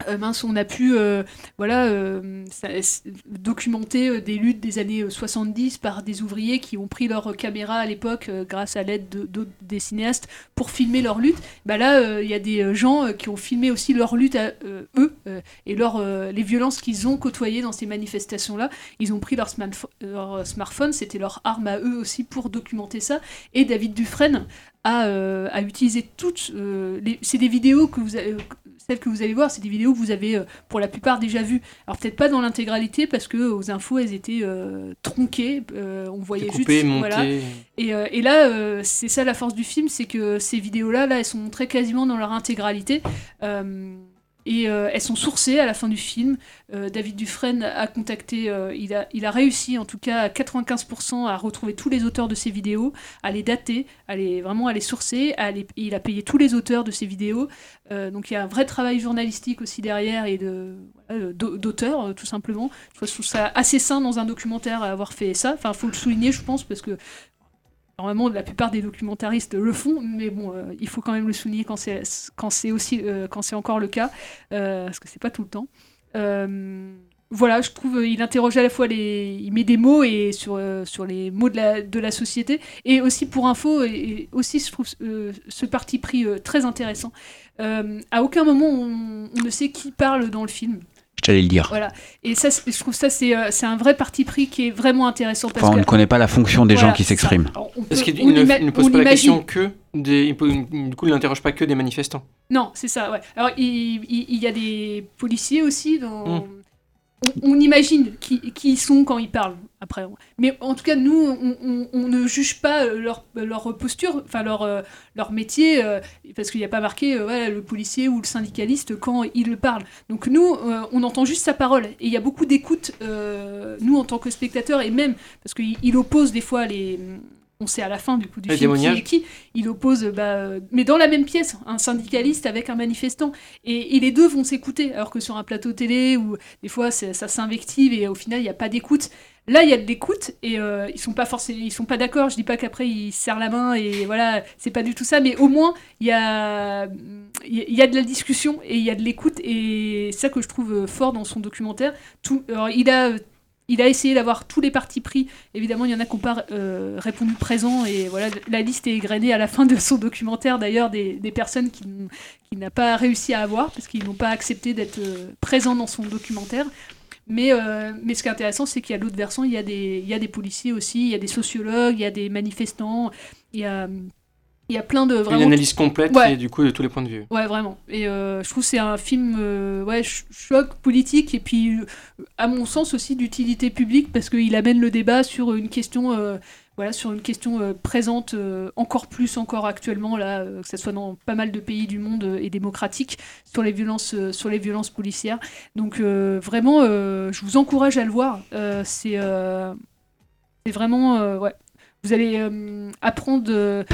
euh, mince, on a pu euh, voilà, euh, documenter des luttes des années euh, 70 par des ouvriers qui ont pris leur caméra à l'époque grâce à l'aide des cinéastes pour filmer leur lutte. Bah là, il y a des gens qui ont filmé aussi leur lutte à eux et leur, les violences qu'ils ont côtoyées dans ces manifestations-là. Ils ont pris leur smartphone, c'était leur arme à eux aussi pour documenter ça. Et David Dufresne euh, a utilisé toutes euh. C'est des vidéos que vous avez... euh, celles que vous allez voir, c'est des vidéos que vous avez pour la plupart déjà vues. Alors peut-être pas dans l'intégralité parce que aux infos elles étaient tronquées, on voyait Découpées, juste voilà. Et, et là, c'est ça la force du film, c'est que ces vidéos-là, là, elles sont montrées quasiment dans leur intégralité. Et euh, elles sont sourcées à la fin du film. Euh, David Dufresne a contacté, euh, il, a, il a réussi en tout cas à 95% à retrouver tous les auteurs de ces vidéos, à les dater, à les, vraiment à les sourcer. À les- il a payé tous les auteurs de ces vidéos. Donc il y a un vrai travail journalistique aussi derrière et de d'auteur tout simplement. Je trouve ça assez sain dans un documentaire à avoir fait ça. Enfin, faut le souligner, je pense, parce que Normalement, la plupart des documentaristes le font, mais bon, euh, il faut quand même le souligner quand c'est aussi euh, quand c'est encore le cas, euh, parce que c'est pas tout le temps. Voilà, je trouve il interroge à la fois les, il met des mots et sur sur les mots de la de la société, et aussi pour info, et, aussi je trouve ce parti pris très intéressant. À aucun moment on ne sait qui parle dans le film. Je t'allais le dire. Voilà, et ça, c'est- je trouve ça c'est euh, c'est un vrai parti pris qui est vraiment intéressant parce Enfin, on que ne connaît pas la fonction des Voilà, gens qui s'expriment. Parce qu'il ne, ne pose pas la imagine- question que des. Du coup, il n'interroge pas que des manifestants. Non, c'est ça, ouais. Alors, il, il- il y a des policiers aussi dans... Mm. On, on imagine qui, qui ils sont quand ils parlent, après. Mais en tout cas, nous, on, on- on ne juge pas euh, leur, leur posture, enfin leur, euh, leur métier, euh, parce qu'il n'y a pas marqué voilà, le policier ou le syndicaliste quand il parle. Donc nous, on entend juste sa parole. Et il y a beaucoup d'écoute, euh, nous, en tant que spectateurs, et même, parce qu'il il oppose des fois les... On sait à la fin du coup du film qui est qui. Il oppose, bah, mais dans la même pièce, un syndicaliste avec un manifestant. Et, et les deux vont s'écouter, alors que sur un plateau télé, où des fois ça s'invective et au final il n'y a pas d'écoute. Là, il y a de l'écoute et euh, ils sont pas forcément, ils sont pas d'accord. Je dis pas qu'après ils se serrent la main et voilà, c'est pas du tout ça, mais au moins il y a, il y a- de la discussion et il y a de l'écoute et c'est ça que je trouve euh, fort dans son documentaire. Il a il a essayé d'avoir tous les partis pris. Évidemment, il y en a qui n'ont pas euh, répondu présent. Et voilà, la liste est égrenée à la fin de son documentaire, d'ailleurs, des, des personnes qu'il qu'il n'a pas réussi à avoir parce qu'ils n'ont pas accepté d'être euh, présents dans son documentaire. Mais, euh, mais ce qui est intéressant, c'est qu'il y a l'autre versant, il y a, des, il y a des policiers aussi, il y a des sociologues, il y a des manifestants, il y a, il y a plein de... Vraiment, Une analyse complète Ouais. et du coup de tous les points de vue. Ouais, vraiment. Et euh, je trouve que c'est un film euh, ouais, ch- choc politique et puis, à mon sens aussi, d'utilité publique parce qu'il amène le débat sur une question, voilà, sur une question euh, présente euh, encore plus, encore actuellement, là, euh, que ce soit dans pas mal de pays du monde et démocratiques, sur les violences, sur les violences policières. Donc vraiment, je vous encourage à le voir. C'est vraiment... ouais. Vous allez apprendre...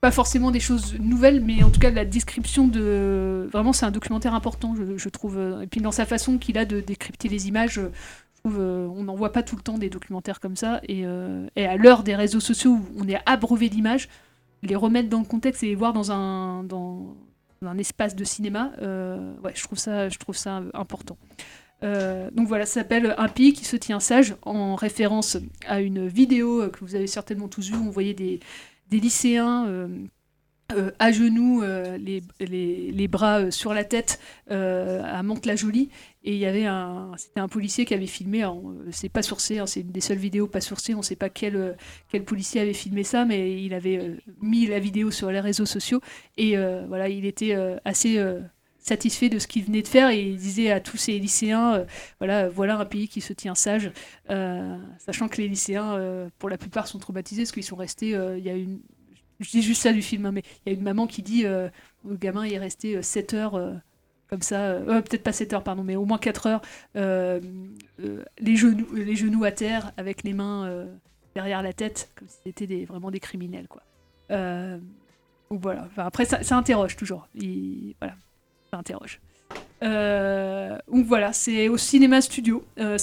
pas forcément des choses nouvelles, mais en tout cas la description de. Vraiment, c'est un documentaire important, je, trouve. Et puis dans sa façon qu'il a de décrypter les images, euh, on n'en voit pas tout le temps des documentaires comme ça. Et, euh, et à l'heure des réseaux sociaux où on est abreuvé d'images, les remettre dans le contexte et les voir dans un, espace de cinéma, euh, je trouve ça, important. Donc voilà, ça s'appelle Un pays qui se tient sage, en référence à une vidéo que vous avez certainement tous vue. où On voyait des, lycéens euh, à genoux, euh, les, les, les bras euh, sur la tête, à Mantes-la-Jolie. Et il y avait un, c'était un policier qui avait filmé. c'est pas sourcé, hein, c'est une des seules vidéos pas sourcées. On sait pas quel, quel policier avait filmé ça, mais il avait mis la vidéo sur les réseaux sociaux. Et voilà, il était assez satisfait de ce qu'il venait de faire et il disait à tous ces lycéens voilà voilà un pays qui se tient sage sachant que les lycéens pour la plupart sont traumatisés parce qu'ils sont restés il y a une je dis juste ça du film hein, mais il y a une maman qui dit le gamin il est resté 7 heures comme ça peut-être pas 7 heures pardon mais au moins 4 heures les genoux à terre avec les mains derrière la tête comme si c'était vraiment des criminels quoi donc voilà après ça, interroge toujours il, voilà ça interroge. Euh, donc voilà, c'est au cinéma studio. Euh,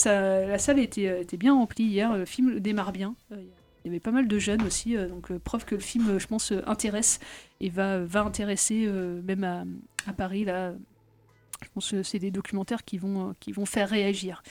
la salle était, bien remplie hier. Le film démarre bien. Euh, il y avait pas mal de jeunes aussi, donc preuve que le film, je pense, intéresse et va, va intéresser même à, à, Paris. Là, je pense que c'est des documentaires qui vont, qui vont faire réagir.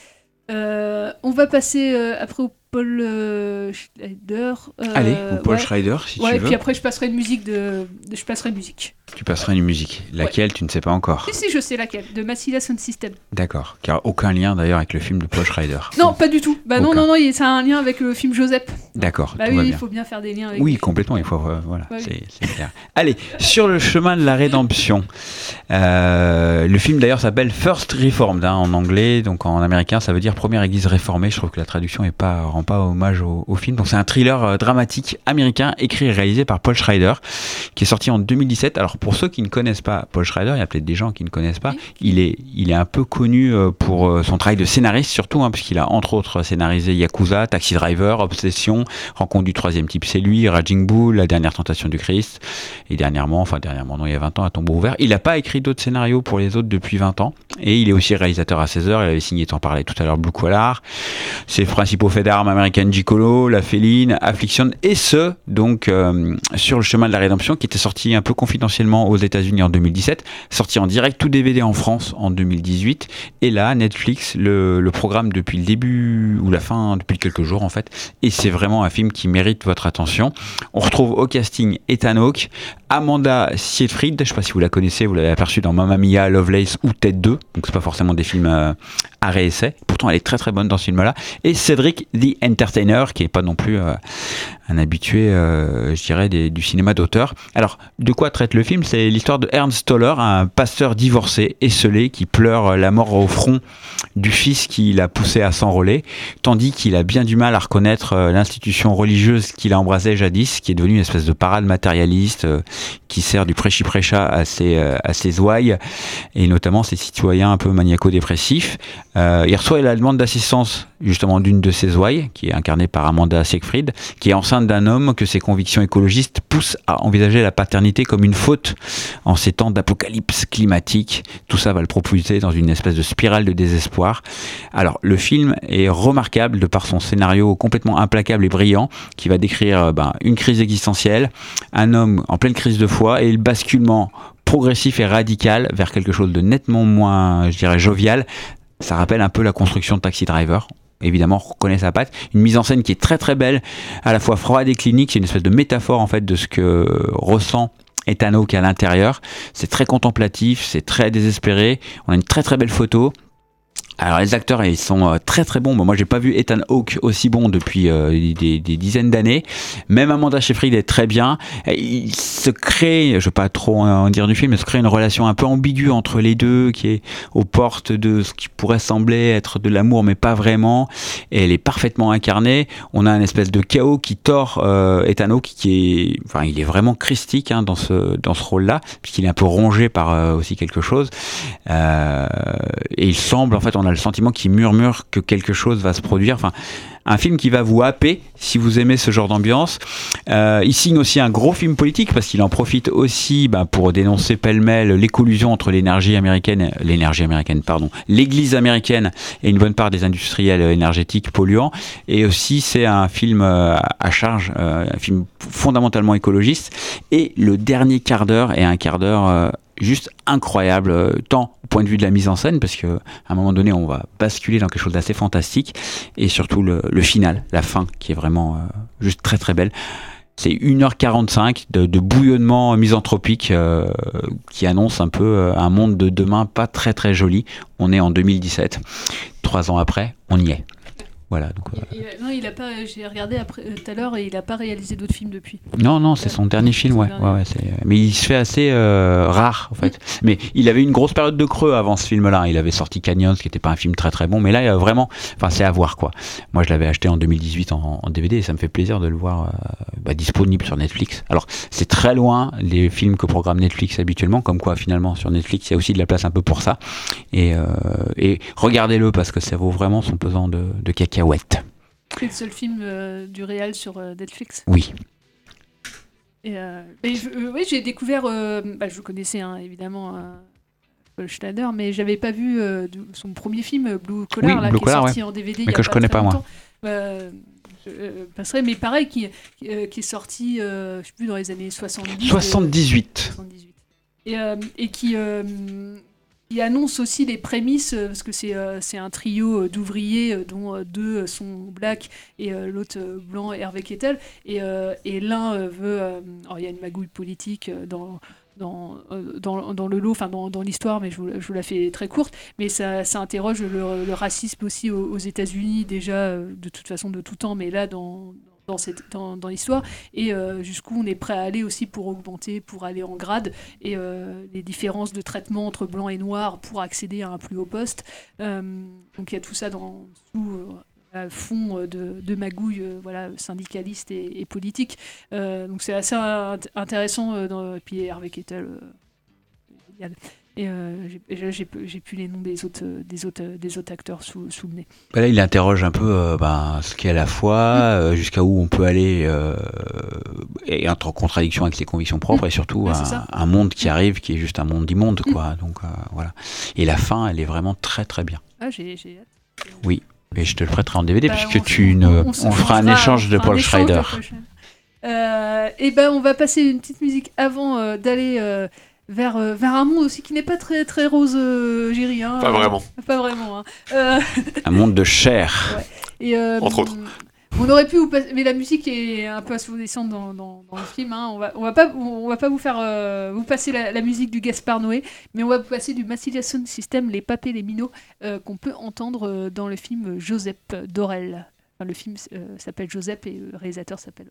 on va passer après au Paul Schreider. Allez, au Paul ouais. Schreider, si ouais, tu et veux. puis après, je passerai une musique de, de je passerai une musique. Tu passeras une musique. Laquelle, tu ne sais pas encore. Si, si, je sais laquelle, de Massila Sound System. D'accord. Qui a aucun lien d'ailleurs avec le film de Paul Schreider. Non, pas du tout. Bah non, non, non, il- ça a un lien avec le film Joseph. D'accord. Bah tout oui, va il faut bien faire des liens avec Oui, complètement. Il faut, euh, voilà, c'est clair. Allez, sur le chemin de la rédemption. Euh, le film d'ailleurs s'appelle First Reformed hein, en anglais, donc en américain ça veut dire première église réformée. Je trouve que la traduction est pas rend pas hommage au, au film. Donc c'est un thriller euh, dramatique américain écrit et réalisé par Paul Schrader, qui est sorti en 2017. Alors pour ceux qui ne connaissent pas Paul Schrader, il y a peut-être des gens qui ne connaissent pas. Il est il est un peu connu euh, pour euh, son travail de scénariste surtout, hein, puisqu'il a entre autres scénarisé Yakuza, Taxi Driver, Obsession, Rencontre du troisième type, c'est lui, Raging Bull, La dernière tentation du Christ, et dernièrement, enfin dernièrement, non, il y a 20 ans, à tombeau ouvert. Il n'a pas écrit d'autres scénarios pour les autres depuis 20 ans, et il est aussi réalisateur à 16 heures. Il avait signé, t'en parlais tout à l'heure, Blue Collar. Ses principaux faits d'armes American Gigolo, La Féline, Affliction, et ce, donc, euh, sur le chemin de la rédemption, qui était sorti un peu confidentiellement aux États-Unis en 2017, sorti en direct tout DVD en France en 2018, et là, Netflix le, programme depuis le début, ou la fin, depuis quelques jours en fait, et c'est vraiment un film qui mérite votre attention. On retrouve au casting Ethan Hawke, Amanda Seyfried, je sais pas si vous la connaissez, vous l'avez aperçue dans Mamma Mia, Lovelace ou Ted 2, donc c'est pas forcément des films euh, à réessai, pourtant elle est très très bonne dans ce film-là, et Cedric the Entertainer, qui est pas non plus euh, un habitué, euh, je dirais, du cinéma d'auteur. Alors, de quoi traite le film? C'est l'histoire de Ernst Toller, un pasteur divorcé, esselé, qui pleure la mort au front du fils qui l'a poussé à s'enrôler, tandis qu'il a bien du mal à reconnaître euh, l'institution religieuse qu'il a embrassée jadis, qui est devenue une espèce de parade matérialiste, euh, qui sert du prêchi-prêcha à ses, euh, à ses ouailles, et notamment ses citoyens un peu maniaco-dépressifs. Il reçoit la demande d'assistance justement d'une de ses ouailles, qui est incarnée par Amanda Seyfried, qui est enceinte d'un homme que ses convictions écologistes poussent à envisager la paternité comme une faute en ces temps d'apocalypse climatique. Tout ça va le propulser dans une espèce de spirale de désespoir. Alors, le film est remarquable de par son scénario complètement implacable et brillant, qui va décrire euh, ben, une crise existentielle, un homme en pleine crise de foi et le basculement progressif et radical vers quelque chose de nettement moins, je dirais, jovial. Ça rappelle un peu la construction de Taxi Driver. Évidemment, on reconnaît sa patte. Une mise en scène qui est très très belle, à la fois froide et clinique. C'est une espèce de métaphore en fait de ce que ressent Ethan Hawke à l'intérieur. C'est très contemplatif, c'est très désespéré. On a une très très belle photo. Alors les acteurs ils sont euh, très très bons. Bon, moi j'ai pas vu Ethan Hawke aussi bon depuis euh, des, dizaines d'années. Même Amanda Seyfried est très bien. Il se crée, je vais pas trop en dire du film, mais se crée une relation un peu ambiguë entre les deux, qui est aux portes de ce qui pourrait sembler être de l'amour, mais pas vraiment. Elle est parfaitement incarnée. On a un espèce de chaos qui tord euh, Ethan Hawke, qui est, enfin il est vraiment christique hein, dans ce dans ce rôle-là, puisqu'il est un peu rongé par aussi quelque chose. Et il semble, en fait, on a le sentiment qu'il murmure que quelque chose va se produire. Enfin, un film qui va vous happer si vous aimez ce genre d'ambiance. Euh, il signe aussi un gros film politique parce qu'il en profite aussi bah, pour dénoncer pêle-mêle les collusions entre l'énergie américaine, l'énergie américaine, pardon, l'église américaine et une bonne part des industriels énergétiques polluants. Et aussi, c'est un film euh, à charge, euh, un film fondamentalement écologiste. Et le dernier quart d'heure est un quart d'heure juste incroyable, euh, tant au point de vue de la mise en scène, parce que à un moment donné, on va basculer dans quelque chose d'assez fantastique, et surtout le, le final, la fin, qui est vraiment euh, juste très très belle. C'est 1h45 de, de bouillonnement misanthropique euh, qui annonce un peu euh, un monde de demain pas très très joli. On est en 2017. Trois ans après, on y est. Voilà. Donc, euh, euh, non, il a pas. J'ai regardé après euh, tout à l'heure et il a pas réalisé d'autres films depuis. Non, non, c'est son dernier film, ouais. ouais, ouais, c'est- mais il se fait assez euh, rare, en fait. Mais il avait une grosse période de creux avant ce film-là. Il avait sorti Canyons, qui n'était pas un film très très bon. Mais là, il y a vraiment, enfin, c'est à voir, quoi. Moi, je l'avais acheté en 2018 en, en DVD et ça me fait plaisir de le voir euh, bah, disponible sur Netflix. Alors, c'est très loin les films que programme Netflix habituellement, comme quoi, finalement, sur Netflix, il y a aussi de la place un peu pour ça. Et, euh, et regardez-le parce que ça vaut vraiment son pesant de, de cacahuètes. C'est le seul film euh, du réal sur euh, Netflix? Oui. Et, euh, et je- euh, oui, j'ai découvert. bah, je connaissais hein, évidemment Paul Schneider, mais j'avais pas vu son premier film Blue Collar, Oui, là, Blue qui Collar, est sorti ouais. en DVD. Mais il y a que je connais très pas, moi. longtemps. Euh, je euh, passerai, mais pareil, qui, qui, euh, qui est sorti, euh, je sais plus, dans les années 70. 78. 78. Et, et qui, qui annonce aussi les prémices, euh, parce que c'est euh, un trio euh, d'ouvriers, euh, dont deux sont black et l'autre blanc, Hervé Kettel. Et, et l'un veut. alors, il y a une magouille politique dans. Dans, dans, dans le lot, enfin dans, dans l'histoire, mais je vous, je vous la fais très courte, mais ça, ça interroge le, racisme aussi aux, aux États-Unis, déjà de toute façon de tout temps, mais là dans, dans, cette, dans, dans l'histoire, et euh, jusqu'où on est prêt à aller aussi pour augmenter, pour aller en grade, et euh, les différences de traitement entre blanc et noir pour accéder à un plus haut poste. Euh, donc il y a tout ça dans sous fond de, de magouille voilà, syndicaliste et, politique. Donc c'est assez int- intéressant. dans, et puis Hervé Kettel. Et euh, j'ai- plus les noms des autres, euh, des autres, euh, des autres acteurs sous, sous le nez. Bah Là, il interroge un peu euh, ben, ce qu'est la foi, euh, jusqu'à où on peut aller, et entre en contradiction avec ses convictions propres, et surtout un, monde qui arrive qui est juste un monde immonde, quoi. Donc voilà. Et la fin, elle est vraiment très très bien. Ah, j'ai hâte. Oui. Et je te le prêterai en DVD Bah, puisque on tu ne, on fera un échange de un Paul Schrader. et ben on va passer une petite musique avant d'aller vers, euh, vers un monde aussi qui n'est pas très très rose, euh, Géry. hein. Pas vraiment. Pas vraiment. hein. Euh, Un monde de chair. et, euh, Entre autres. On aurait pu vous passer, mais la musique est un peu assourdissante dans, dans, dans le film. hein. On va, on va pas, on va pas vous faire, euh, vous passer la, la musique du Gaspard Noé, mais on va vous passer du Massilia Sound System, les papés, les minots, euh, qu'on peut entendre euh, dans le film Joseph Dorel. Enfin, le film euh, s'appelle Joseph et le réalisateur s'appelle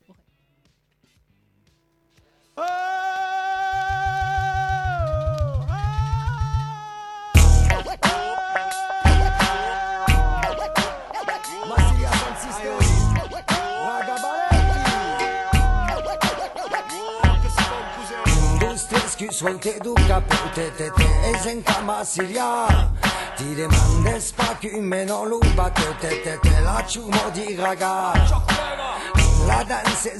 Aurel. Suelte duca pe te te ezenka masilia Ti demande spachi meno luba te te te te la ciumo di raga. La danse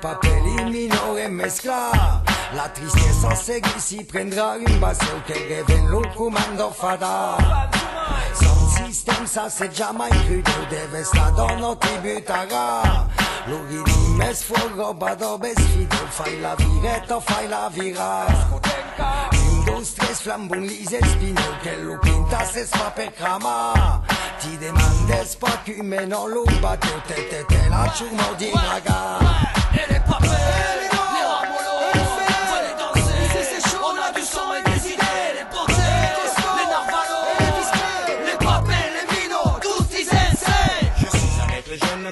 papeli minore mescla La tristezza segui si prendra in base che reven lo comando fada. Son système ça c'est jamais crudo deve sta dono ti butterà Lui di mes fuoco bado besfido fai la viretta fai la vira Un, dos, tres flambun lise spino che lo pinta se sfa per crama Ti demandes pas che meno lo batte te te te la ciumo di raga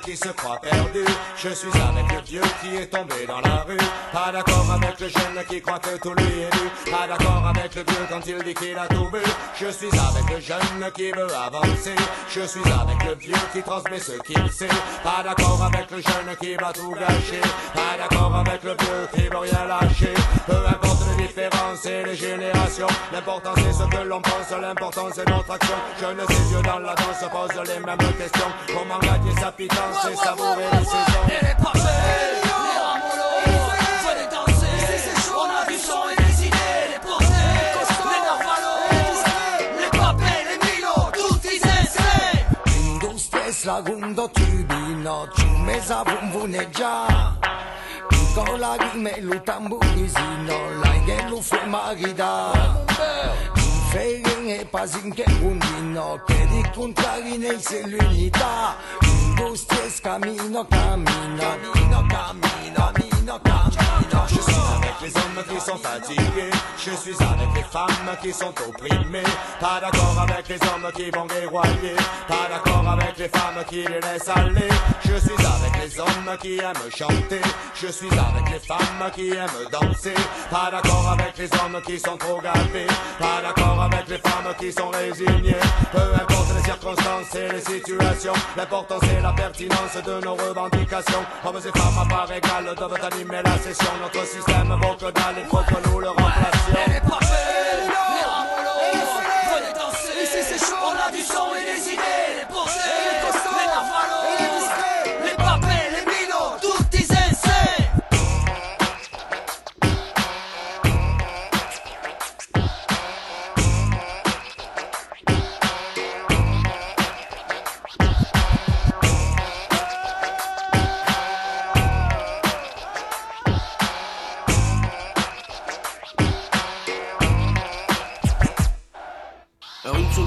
qui se croient perdus. Je suis avec le vieux qui est tombé dans la rue. Pas d'accord avec le jeune qui croit que tout lui est dû. Pas d'accord avec le vieux quand il dit qu'il a tout vu. Je suis avec le jeune qui veut avancer. Je suis avec le vieux qui transmet ce qu'il sait. Pas d'accord avec le jeune qui va tout gâcher. Pas d'accord avec le vieux qui veut rien lâcher. Peu les différences et les générations. L'important c'est ce que l'on pense. L'important c'est notre action. Jeunes et vieux dans la danse posent les mêmes questions. Comment gagner sa pitance et savourer les saisons. Et les papels, les ramolos, venez danser. c'est on a du sang et des idées. Les portés, les narvalos, les papels, les minots, tous ils essaient. Un, dos, tres, lagundo tubino Ciumesa vunvuneggia Quand la guillemette, le tambour usine, la gueule, le feu marida. Feguen e pazin que undino, que di contrarine y se lunita. Industrias camino, camino, camino, camino, camino. Je suis avec les hommes qui sont fatigués. Je suis avec les femmes qui sont opprimées. Pas d'accord avec les hommes qui vont guerroyer. Pas d'accord avec les femmes qui les laissent aller. Je suis avec les hommes qui aiment chanter. Je suis avec les femmes qui aiment danser. Pas d'accord avec les hommes qui sont trop gâtés. Pas d'accord avec les femmes qui sont résignées. Peu importe les circonstances et les situations. L'important c'est la pertinence de nos revendications. Hommes et femmes à part égale doivent animer la session. Notre système il faut que nous le remplacions.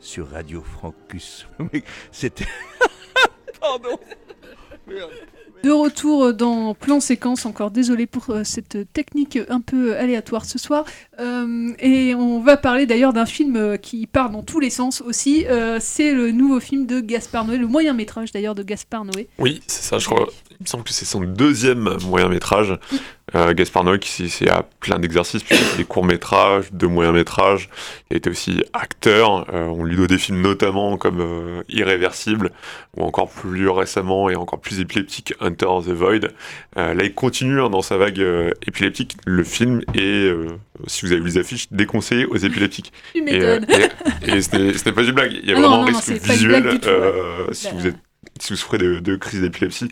Sur Radio Francus. C'était. Pardon. Merde. De retour dans plan séquence, encore désolé pour euh, cette technique un peu aléatoire ce soir. Euh, et on va parler d'ailleurs d'un film euh, qui part dans tous les sens aussi. Euh, c'est le nouveau film de Gaspard Noé, le moyen métrage d'ailleurs de Gaspard Noé. Oui, c'est ça, je crois. Il me semble que c'est son deuxième moyen métrage. Euh, Gaspard Noé, qui c'est à plein d'exercices, des courts métrages, de moyens métrages. Il a été aussi acteur. Euh, on lui doit des films notamment comme euh, Irréversible, ou encore plus récemment et encore plus épileptique, Hunter the Void. Euh, là, il continue hein, dans sa vague euh, épileptique. Le film est, euh, si vous avez vu les affiches, déconseillé aux épileptiques. Tu Et, euh, et, et ce n'est pas une blague. Il y a Ah non, vraiment non, un risque visuel du tout, ouais. euh, si vous êtes si vous souffrez de, de crise d'épilepsie,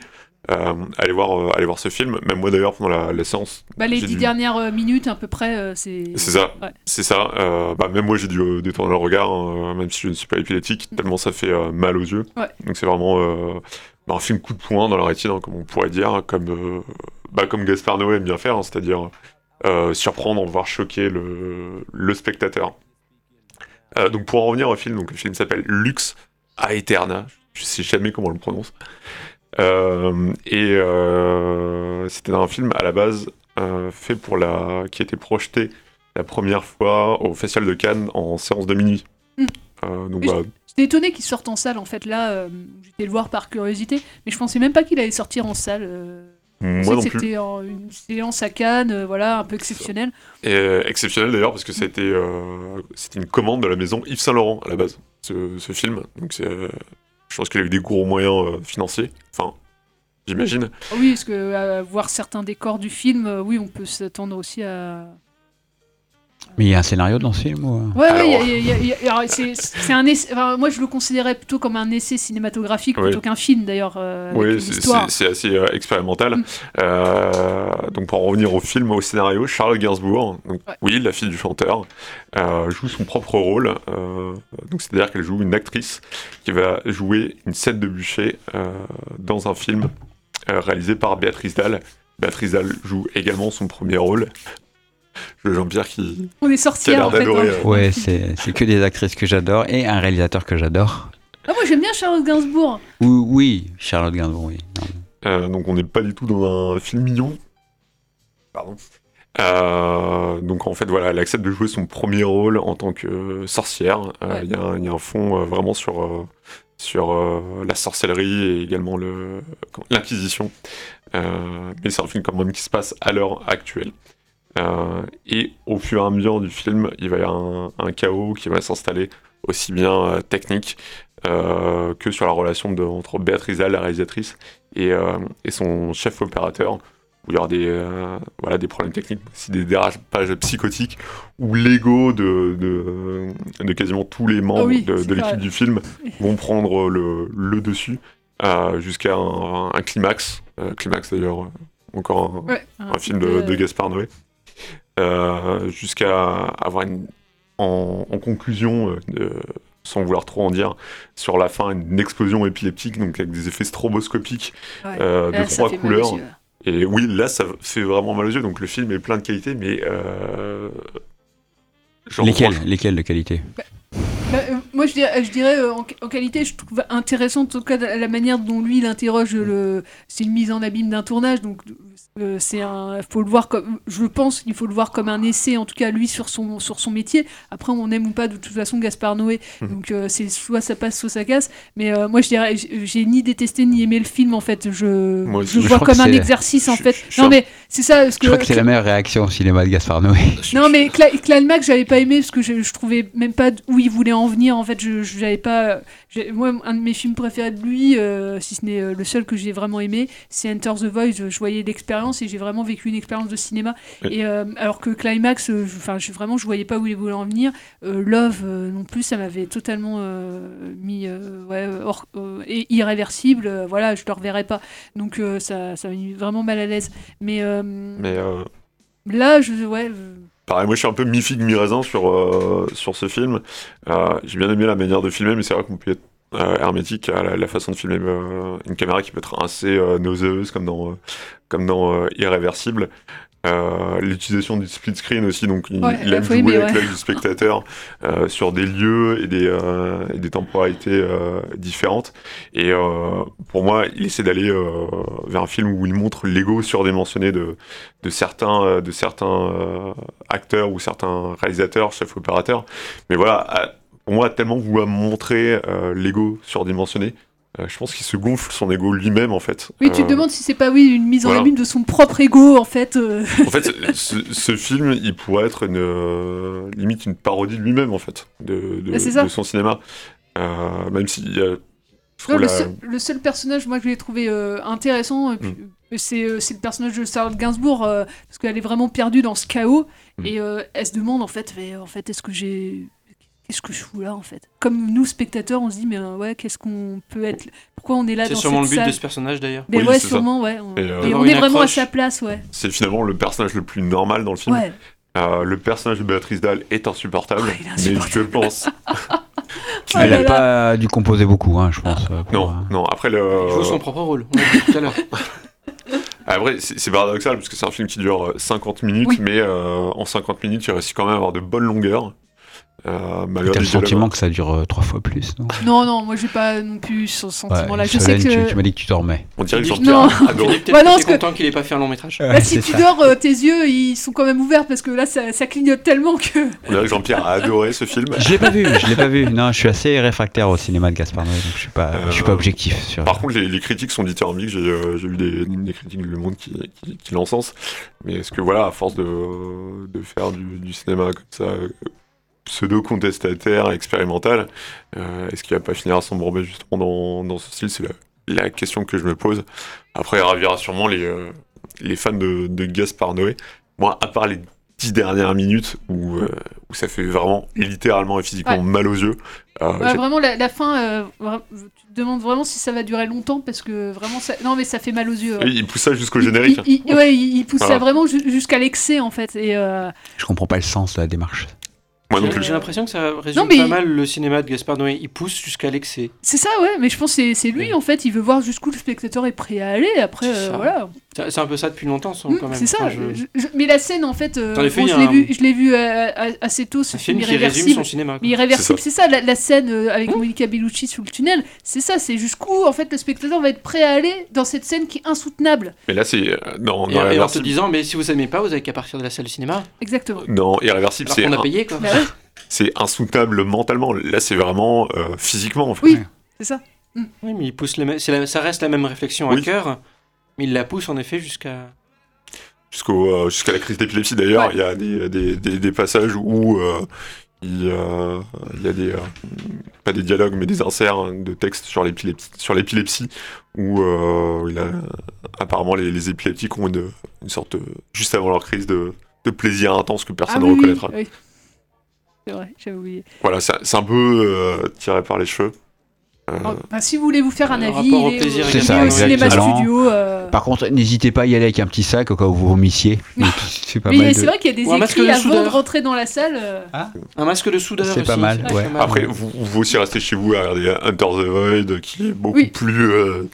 euh, allez voir euh, allez voir ce film. Même moi d'ailleurs pendant la, la séance. Bah, les dix dû- dernières euh, minutes à peu près, euh, c'est. C'est ça, Ouais. c'est ça. Bah, même moi j'ai dû détourner le regard, hein, même si je ne suis pas épileptique, tellement ça fait mal aux yeux. Ouais. Donc c'est vraiment un film coup de poing dans la rétine, hein, comme on pourrait dire, comme euh, bah, comme Gaspard Noé aime bien faire, hein, c'est-à-dire surprendre, voire choquer le, le spectateur. Euh, donc pour en revenir au film, donc le film s'appelle Lux Aeterna, je sais jamais comment on le prononce. Euh, et euh, c'était un film à la base euh, fait pour la, qui était projeté la première fois au Festival de Cannes en séance de minuit. Mm. Euh, donc bah, J'étais étonné qu'il sorte en salle en fait là. J'étais le voir par curiosité, mais je pensais même pas qu'il allait sortir en salle. Moi non plus. C'était une séance à Cannes, voilà, un peu exceptionnelle. Et euh, exceptionnel d'ailleurs parce que c'était c'était une commande de la maison Yves Saint Laurent à la base ce, ce film donc c'est je pense qu'il a eu des gros moyens euh, financiers enfin j'imagine Oui, parce que à voir certains décors du film, euh, oui, on peut s'attendre aussi à. Mais il y a un scénario dans ce film ou... Ouais, c'est un essai. enfin, moi, je le considérais plutôt comme un essai cinématographique Oui. plutôt qu'un film d'ailleurs. euh, oui c'est-. Mm. assez euh, expérimental Euh, donc pour en revenir au film au scénario Charlotte Gainsbourg donc, oui la fille du chanteur euh, joue son propre rôle euh, donc c'est à dire qu'elle joue une actrice qui va jouer une scène de bûcher euh, dans un film euh, réalisé par Béatrice Dalle Béatrice Dalle joue également son premier rôle Jean-Pierre qui On est l'air en fait. d'adorer hein. euh, Ouais, c'est c'est que des actrices que j'adore et un réalisateur que j'adore. Ah, moi, j'aime bien Charlotte Gainsbourg. Oui, oui, Charlotte Gainsbourg, oui. Euh, donc on n'est pas du tout dans un film mignon. Pardon. Euh, donc en fait voilà, elle accepte de jouer son premier rôle en tant que sorcière. Euh, Il y, a un- il y a un fond euh, vraiment sur euh, sur euh, la sorcellerie et également le l'inquisition. Euh, mais c'est un film quand même qui se passe à l'heure actuelle. Euh, et au fur et à mesure du film, il va y avoir un, un chaos qui va s'installer aussi bien euh, technique euh, que sur la relation de, entre Béatrice Dalle, la réalisatrice, et, et son chef opérateur, où il y aura des, voilà, des problèmes techniques, aussi des dérapages psychotiques, ou l'ego de, de, de quasiment tous les membres oui, de, l'équipe du film vont prendre le, le dessus jusqu'à un, un climax. Climax d'ailleurs, encore un, Ouais, un un film de- de Gaspard Noé. Euh, jusqu'à avoir une, en, en conclusion, euh, de- sans vouloir trop en dire, sur la fin, une explosion épileptique, donc avec des effets stroboscopiques Ouais. euh, de trois couleurs. Et oui, là, ça fait vraiment mal aux yeux. Donc le film est plein de qualités, mais. Euh... genre, lesquels de qualité? Bah, euh, moi, je dirais, je dirais euh, en, en qualité, je trouve intéressante en tout cas la manière dont lui il interroge le. C'est une mise en abîme d'un tournage, donc euh, c'est un. Faut le voir comme. Je pense qu'il faut le voir comme un essai, en tout cas lui sur son sur son métier. Après, on aime ou pas de toute façon Gaspard Noé, Mhm. donc euh, c'est soit ça passe, soit ça casse. Mais euh, moi, je dirais, j'ai ni détesté ni aimé le film en fait. Je Moi je vois comme un exercice en je- fait. je non mais c'est ça. Je crois que c'est la meilleure réaction au cinéma de Gaspard Noé. non mais Cla- Climax j'avais pas aimé parce que je, je trouvais même pas où il voulait en venir en fait je je- pas moi un de mes films préférés de lui euh, si ce n'est euh, le seul que j'ai vraiment aimé c'est Enter the Void. Je, je voyais l'expérience et j'ai vraiment vécu une expérience de cinéma. Et euh, alors que Climax enfin je, vraiment je voyais pas où il voulait en venir. Euh, Love non plus ça m'avait totalement mis ouais hors, et irréversible voilà je le reverrai pas. Donc ça ça m'a mis vraiment mal à l'aise. Mais Mais là je ouais pareil, moi je suis un peu mi-figue, mi-raisin sur, euh, sur ce film. Euh, J'ai bien aimé la manière de filmer, mais c'est vrai qu'on peut être euh, hermétique à la, façon de filmer euh, une caméra qui peut être assez euh, nauséeuse, comme dans, euh, comme dans Irréversible. Euh, L'utilisation du split screen aussi, donc il, Ouais, il aime faut jouer aimer, avec ouais. l'œil du spectateur euh, sur des lieux et des, euh, et des temporalités euh, différentes. Et euh, pour moi, il essaie d'aller euh, vers un film où il montre l'ego surdimensionné de, de certains, de certains euh, acteurs ou certains réalisateurs, chefs opérateurs. Mais voilà, pour moi, tellement vouloir montrer euh, l'ego surdimensionné, euh, je pense qu'il se gonfle son ego lui-même en fait. Oui, tu te Euh, demandes si c'est pas oui une mise en voilà. abîme de son propre ego en fait. euh. en fait, ce, ce film, il pourrait être une, limite une parodie de lui-même, en fait, de, de, de son cinéma. Même si. je trouve Non, le, seul, le seul personnage moi que j'ai trouvé euh, intéressant, Mm. c'est c'est le personnage de Charlotte Gainsbourg euh, parce qu'elle est vraiment perdue dans ce chaos Mm. et euh, elle se demande en fait, mais, en fait est-ce que j'ai Qu'est-ce que je fous là en fait? Comme nous spectateurs, on se dit mais euh, ouais, qu'est-ce qu'on peut être Pourquoi on est là C'est sûrement cette le but salle de ce personnage d'ailleurs. Mais Oui, ouais, ça. sûrement ouais. On, Et, euh, et on est vraiment à sa place, ouais. C'est finalement le personnage le plus normal dans le film. Ouais. Euh, le personnage de Béatrice Dalle est insupportable, mais je pense. qu'il Elle n'a pas dû composer beaucoup, hein, je pense. pour, Non, euh, non, après le. Il joue son propre rôle, on l'a dit tout à l'heure. Après, c'est paradoxal parce que c'est un film qui dure euh, 50 minutes, Oui. mais euh, en 50 minutes, il réussit quand même à avoir de bonnes longueurs. Euh, T'as le sentiment que ça dure euh, trois fois plus, non? Non, non, moi j'ai pas non plus ce sentiment-là. Ouais, je sais que. tu, tu m'as dit que tu dormais. On dirait que. Jean-Pierre dis peut-être Bah non, que content qu'il ait pas fait un long métrage. Bah, si tu dors, euh, tes yeux ils sont quand même ouverts parce que là ça, ça clignote tellement que. On dirait que Jean-Pierre a adoré ce film. Je l'ai pas vu, je l'ai pas vu. Non, je suis assez réfractaire au cinéma de Gaspard Noé, donc je suis pas, je suis pas Euh, objectif sur. Par contre, les, les critiques sont dithyrambiques. J'ai euh, j'ai vu des, des critiques du Le Monde qui, qui, qui l'encensent. Mais est-ce que, voilà, à force de, de faire du, du cinéma comme ça, euh, pseudo-contestataire, expérimental, euh, est-ce qu'il va pas finir à s'embourber justement dans, dans ce style? C'est la, la question que je me pose. Après, il ravira sûrement les, euh, les fans de, de Gaspard Noé. Moi, à part les dix dernières minutes où, euh, où ça fait vraiment littéralement et physiquement Ouais. mal aux yeux. euh, Ouais, vraiment, la, la fin, euh, tu te demandes vraiment si ça va durer longtemps parce que vraiment, ça... non mais ça fait mal aux yeux. ouais. Il pousse ça jusqu'au générique. Il, il- ouais, il, il pousse Voilà. ça vraiment ju- jusqu'à l'excès en fait. Et euh, Je comprends pas le sens de la démarche. Moi non J'ai- plus. J'ai l'impression que ça résume mais- pas mal le cinéma de Gaspard Noé. Il pousse jusqu'à l'excès. c'est ça, ouais. Mais je pense que c'est- lui en fait. Il veut voir jusqu'où le spectateur est prêt à aller. Après, euh, voilà. C'est un peu ça depuis longtemps, ça, quand même. c'est ça. Enfin, je- Je- je- mais la scène en fait, euh, bon, y je l'ai un- vu, je l'ai vu euh, assez tôt. Ce Un film qui irréversible. résume son cinéma, quoi. Mais irréversible, C'est c'est ça. la, la scène euh, avec Monica Bellucci sous le tunnel. C'est ça. C'est jusqu'où en fait le spectateur va être prêt à aller dans cette scène qui est insoutenable. Mais là, c'est. euh, Non, Et, non, et en te Irréversible, disant, mais si vous aimez pas, vous avez qu'à partir de la salle de cinéma. Exactement. non, Irréversible, Alors c'est. qu'on a payé, quoi. Bah ouais, C'est insoutenable mentalement. Là, c'est vraiment euh, physiquement, en fait. oui, c'est ça. Oui, mais il pousse les mêmes- c'est la- ça reste la même réflexion à cœur, il la pousse en effet jusqu'à. Jusqu'au, euh, jusqu'à la crise d'épilepsie, d'ailleurs, Ouais. il y a des, des, des, des passages où euh, il, euh, il y a des. euh, pas des dialogues, mais des inserts de textes sur l'épilepsie, sur l'épilepsie où euh, il a, apparemment les, les épileptiques ont une, une sorte, de- juste avant leur crise, de, de plaisir intense que personne ah, ne oui, reconnaîtra. oui. C'est vrai, j'avais oublié. Voilà, c'est c'est un peu euh, tiré par les cheveux. Alors, bah, si vous voulez vous faire un Euh, avis, il est plaisir est ça, au cinéma studio. euh, Par contre, n'hésitez pas à y aller avec un petit sac au cas où vous vomissiez. C'est pas Mais mal. c'est de- vrai qu'il y a des écrits de avant soudeur. de rentrer dans la salle. euh, Un masque de soudeur C'est aussi, pas mal, c'est ouais. pas mal. Après, vous, aussi rester chez vous à regarder Hunter the Void, qui est beaucoup Oui. plus. euh,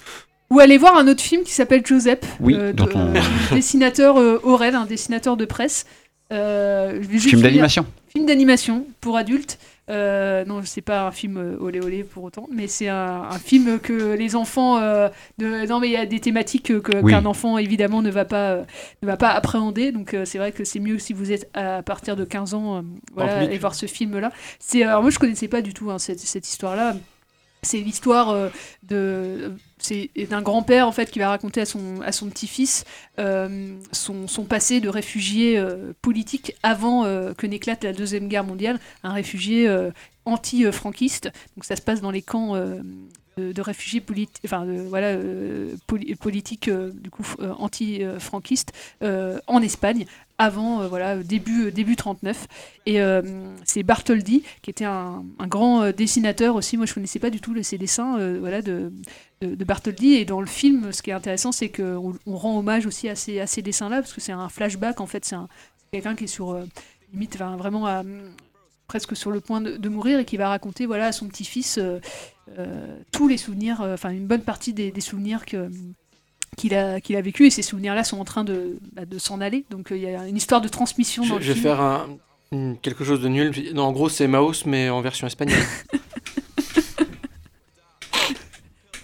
Ou aller voir un autre film qui s'appelle Joseph, Oui, euh, de- dont on- du dessinateur euh, Aurel, un dessinateur de presse. Euh, Film d'animation. Film d'animation pour adultes. Euh, non, c'est pas un film euh, olé olé pour autant, mais c'est un, un film que les enfants. euh, de, non, mais il y a des thématiques Oui. qu'un enfant évidemment ne va pas euh, ne va pas appréhender. Donc euh, c'est vrai que c'est mieux si vous êtes à partir de 15 ans, voilà, et voir ce film-là. C'est alors moi je connaissais pas du tout hein, cette, cette histoire-là. C'est l'histoire de c'est d'un grand-père en fait qui va raconter à son à son petit-fils euh, son, son passé de réfugié euh, politique avant euh, que n'éclate la deuxième guerre mondiale, un réfugié anti-franquiste. Donc ça se passe dans les camps de, réfugiés politiques, enfin voilà poli- politiques anti-franquistes en Espagne avant euh, voilà début début 39 et euh, c'est Bartholdi qui était un, grand euh, dessinateur aussi. Moi je connaissais pas du tout ses dessins euh, voilà de, de, Bartholdi. Et dans le film ce qui est intéressant c'est qu'on on rend hommage aussi à ces, dessins là parce que c'est un flashback en fait. C'est un- c'est quelqu'un qui est sur euh, limite enfin, vraiment presque sur le point de, mourir et qui va raconter voilà à son petit-fils euh, euh, tous les souvenirs euh, enfin une bonne partie des souvenirs que qu'il a, qu'il a vécu et ces souvenirs-là sont en train de, bah, de s'en aller. Donc euh, il y a une histoire de transmission Je, dans le je vais film. faire un, quelque chose de nul. Non, en gros, c'est Maos, mais en version espagnole.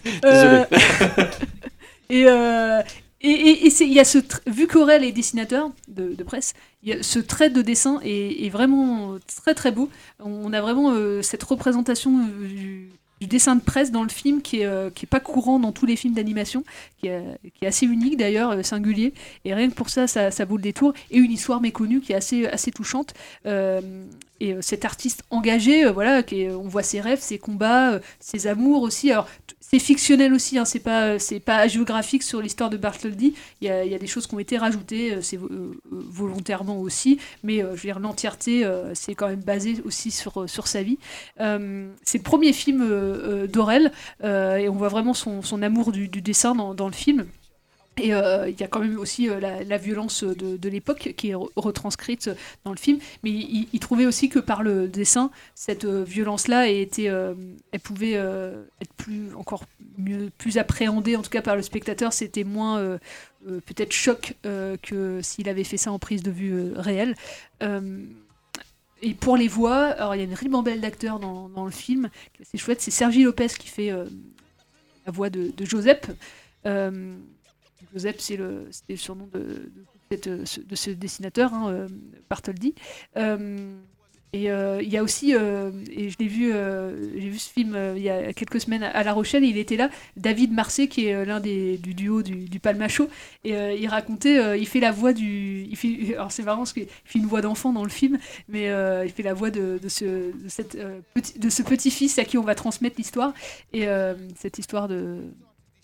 Euh, Désolé. et euh, et, et- et il y a ce vu qu'Aurel est dessinateur de, de presse, y a ce trait de dessin est, est vraiment très très beau. On a vraiment euh, cette représentation euh, du, du dessin de presse dans le film qui est, euh, qui est pas courant dans tous les films d'animation, qui est, qui est assez unique d'ailleurs, euh, singulier. Et rien que pour ça, ça, ça vaut le détour. Et une histoire méconnue qui est assez, assez touchante. Euh, et euh, cet artiste engagé, euh, voilà, qui on voit ses rêves, ses combats, euh, ses amours aussi. Alors c'est fictionnel aussi, hein, c'est pas c'est pas géographique sur l'histoire de Bartholdi. Il y a, y a des choses qui ont été rajoutées, c'est vo- volontairement aussi, mais je veux dire l'entièreté, c'est quand même basé aussi sur sa vie. C'est le premier film d'Aurel et on voit vraiment son, son amour du, dessin dans le film. Et euh, il y a quand même aussi euh, la, violence de, l'époque qui est re- retranscrite dans le film, mais il, il trouvait aussi que par le dessin, cette euh, violence-là elle pouvait être plus, encore mieux, plus appréhendée, en tout cas par le spectateur. C'était moins peut-être choc que s'il avait fait ça en prise de vue réelle. Et pour les voix, alors il y a une ribambelle d'acteurs dans, le film, c'est chouette. C'est Sergi Lopez qui fait la voix de, de Joseph. Joseph, c'est le, surnom de, ce- de ce dessinateur, hein, euh, Bartholdi. Euh, et euh, il y a aussi, et je l'ai vu, j'ai vu ce film il y a quelques semaines à La Rochelle, il était là, David Marseille, qui est l'un des du duo du, du et il racontait, il fait la voix du, alors c'est marrant parce qu'il fait une voix d'enfant dans le film, mais il fait la voix de, ce, petit, de ce petit-fils à qui on va transmettre l'histoire, et cette histoire de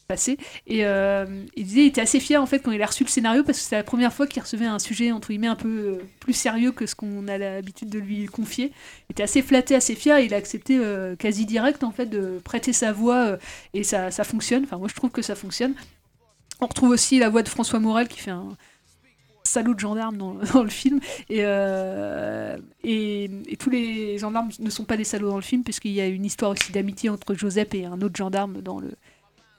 passé. Et euh, il disait il était assez fier en fait quand il a reçu le scénario parce que c'était la première fois qu'il recevait un sujet entre guillemets un peu euh, plus sérieux que ce qu'on a l'habitude de lui confier. Il était assez flatté, assez fier. Et il a accepté euh, quasi direct en fait de prêter sa voix et ça, ça fonctionne. Enfin moi je trouve que ça fonctionne. On retrouve aussi la voix de François Morel qui fait un salaud de gendarme dans, le film et, et, et tous les gendarmes ne sont pas des salauds dans le film puisqu'il y a une histoire aussi d'amitié entre Joseph et un autre gendarme dans le,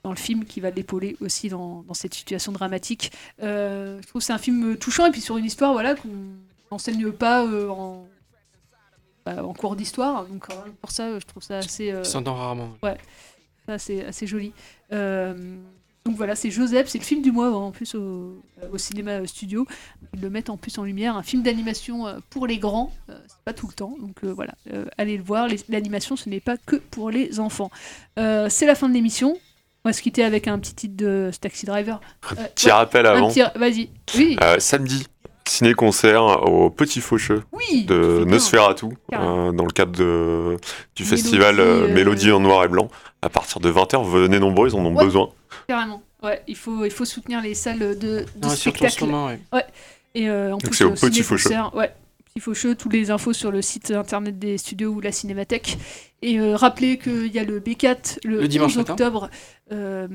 dans le film qui va l'épauler aussi dans, dans cette situation dramatique. Euh, je trouve que c'est un film touchant et puis sur une histoire voilà qu'on n'enseigne pas euh, en, bah, en cours d'histoire. Donc euh, pour ça, je trouve ça assez. euh, s'entend rarement. Ouais, c'est assez joli. Euh, donc voilà, c'est Joseph, c'est le film du mois en plus au, au cinéma studio. Ils le mettent en plus en lumière, un film d'animation pour les grands, c'est pas tout le temps, donc euh, voilà, allez le voir. L'animation, ce n'est pas que pour les enfants. C'est la fin de l'émission. On va se quitter avec un petit titre de Taxi Driver. Un Euh, petit ouais, rappel avant. petit- Vas-y. Oui. Euh, samedi, ciné-concert au Petit Faucheux Oui, de. Nosferatu, euh, dans le cadre de, du Mélodie, festival euh, euh, Mélodie en noir et blanc. À partir de 20h, venez nombreux, ils en ont Ouais. besoin. Carrément. Ouais, il faut, il faut soutenir les salles de, de Ouais, surtout en ce spectacle. moment, ouais. Et euh, en Donc plus, c'est au Petit ciné-concert, Ouais. Il faut chaud, tous les infos sur le site internet des studios ou la cinémathèque. Et euh, rappelez qu'il y a le B4 le, Le dimanche 11 matin. octobre euh,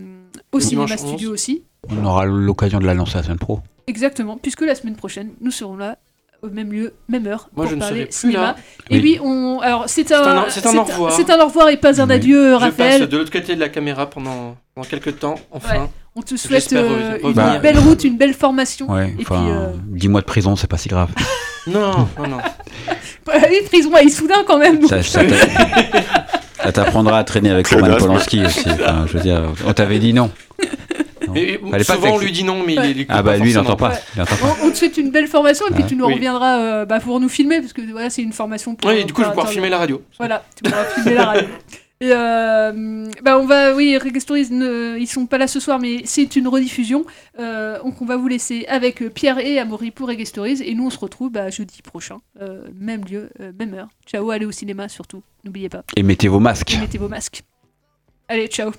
au Le cinéma studio 11. aussi. On aura l'occasion de l'annoncer la semaine pro. Exactement, puisque la semaine prochaine, nous serons là au même lieu, même heure, Moi, pour je ne serai plus cinéma. là. Et Oui. oui, on. Alors, c'est un, un- c'est un au revoir. C'est un au revoir et pas un adieu, Je Raphaël. passe de l'autre côté de la caméra pendant, pendant quelques temps, enfin. Ouais. On te souhaite euh, une Bah, belle route, une belle formation. Ouais, et enfin, puis, euh, 10 mois de prison, c'est pas si grave. Non, non, non. bah, les prisons à Issoudun quand même. Ça, ça t'a- ça t'apprendra à traîner avec Roman Polanski aussi. Enfin, je veux dire, on t'avait dit non. Mais, Fallait pas souvent, on lui dit non, mais il écoute Ah bah pas lui, il n'entend pas. Il pas. On, on te souhaite une belle formation et puis Ouais. tu nous Oui. reviendras euh, bah, pour nous filmer parce que voilà c'est une formation pour. Oui, du coup, je vais pouvoir filmer la radio. Voilà, tu pourras filmer la radio. Et euh, bah on va, oui, Reggae Stories, ne- ils sont pas là ce soir, mais c'est une rediffusion. Euh, donc on va vous laisser avec euh, Pierre et Amaury pour Reggae Stories, et nous on se retrouve bah, jeudi prochain, euh, même lieu, euh, même heure. Ciao, allez au cinéma surtout, n'oubliez pas. Et mettez vos masques. Et mettez vos masques. Allez, ciao.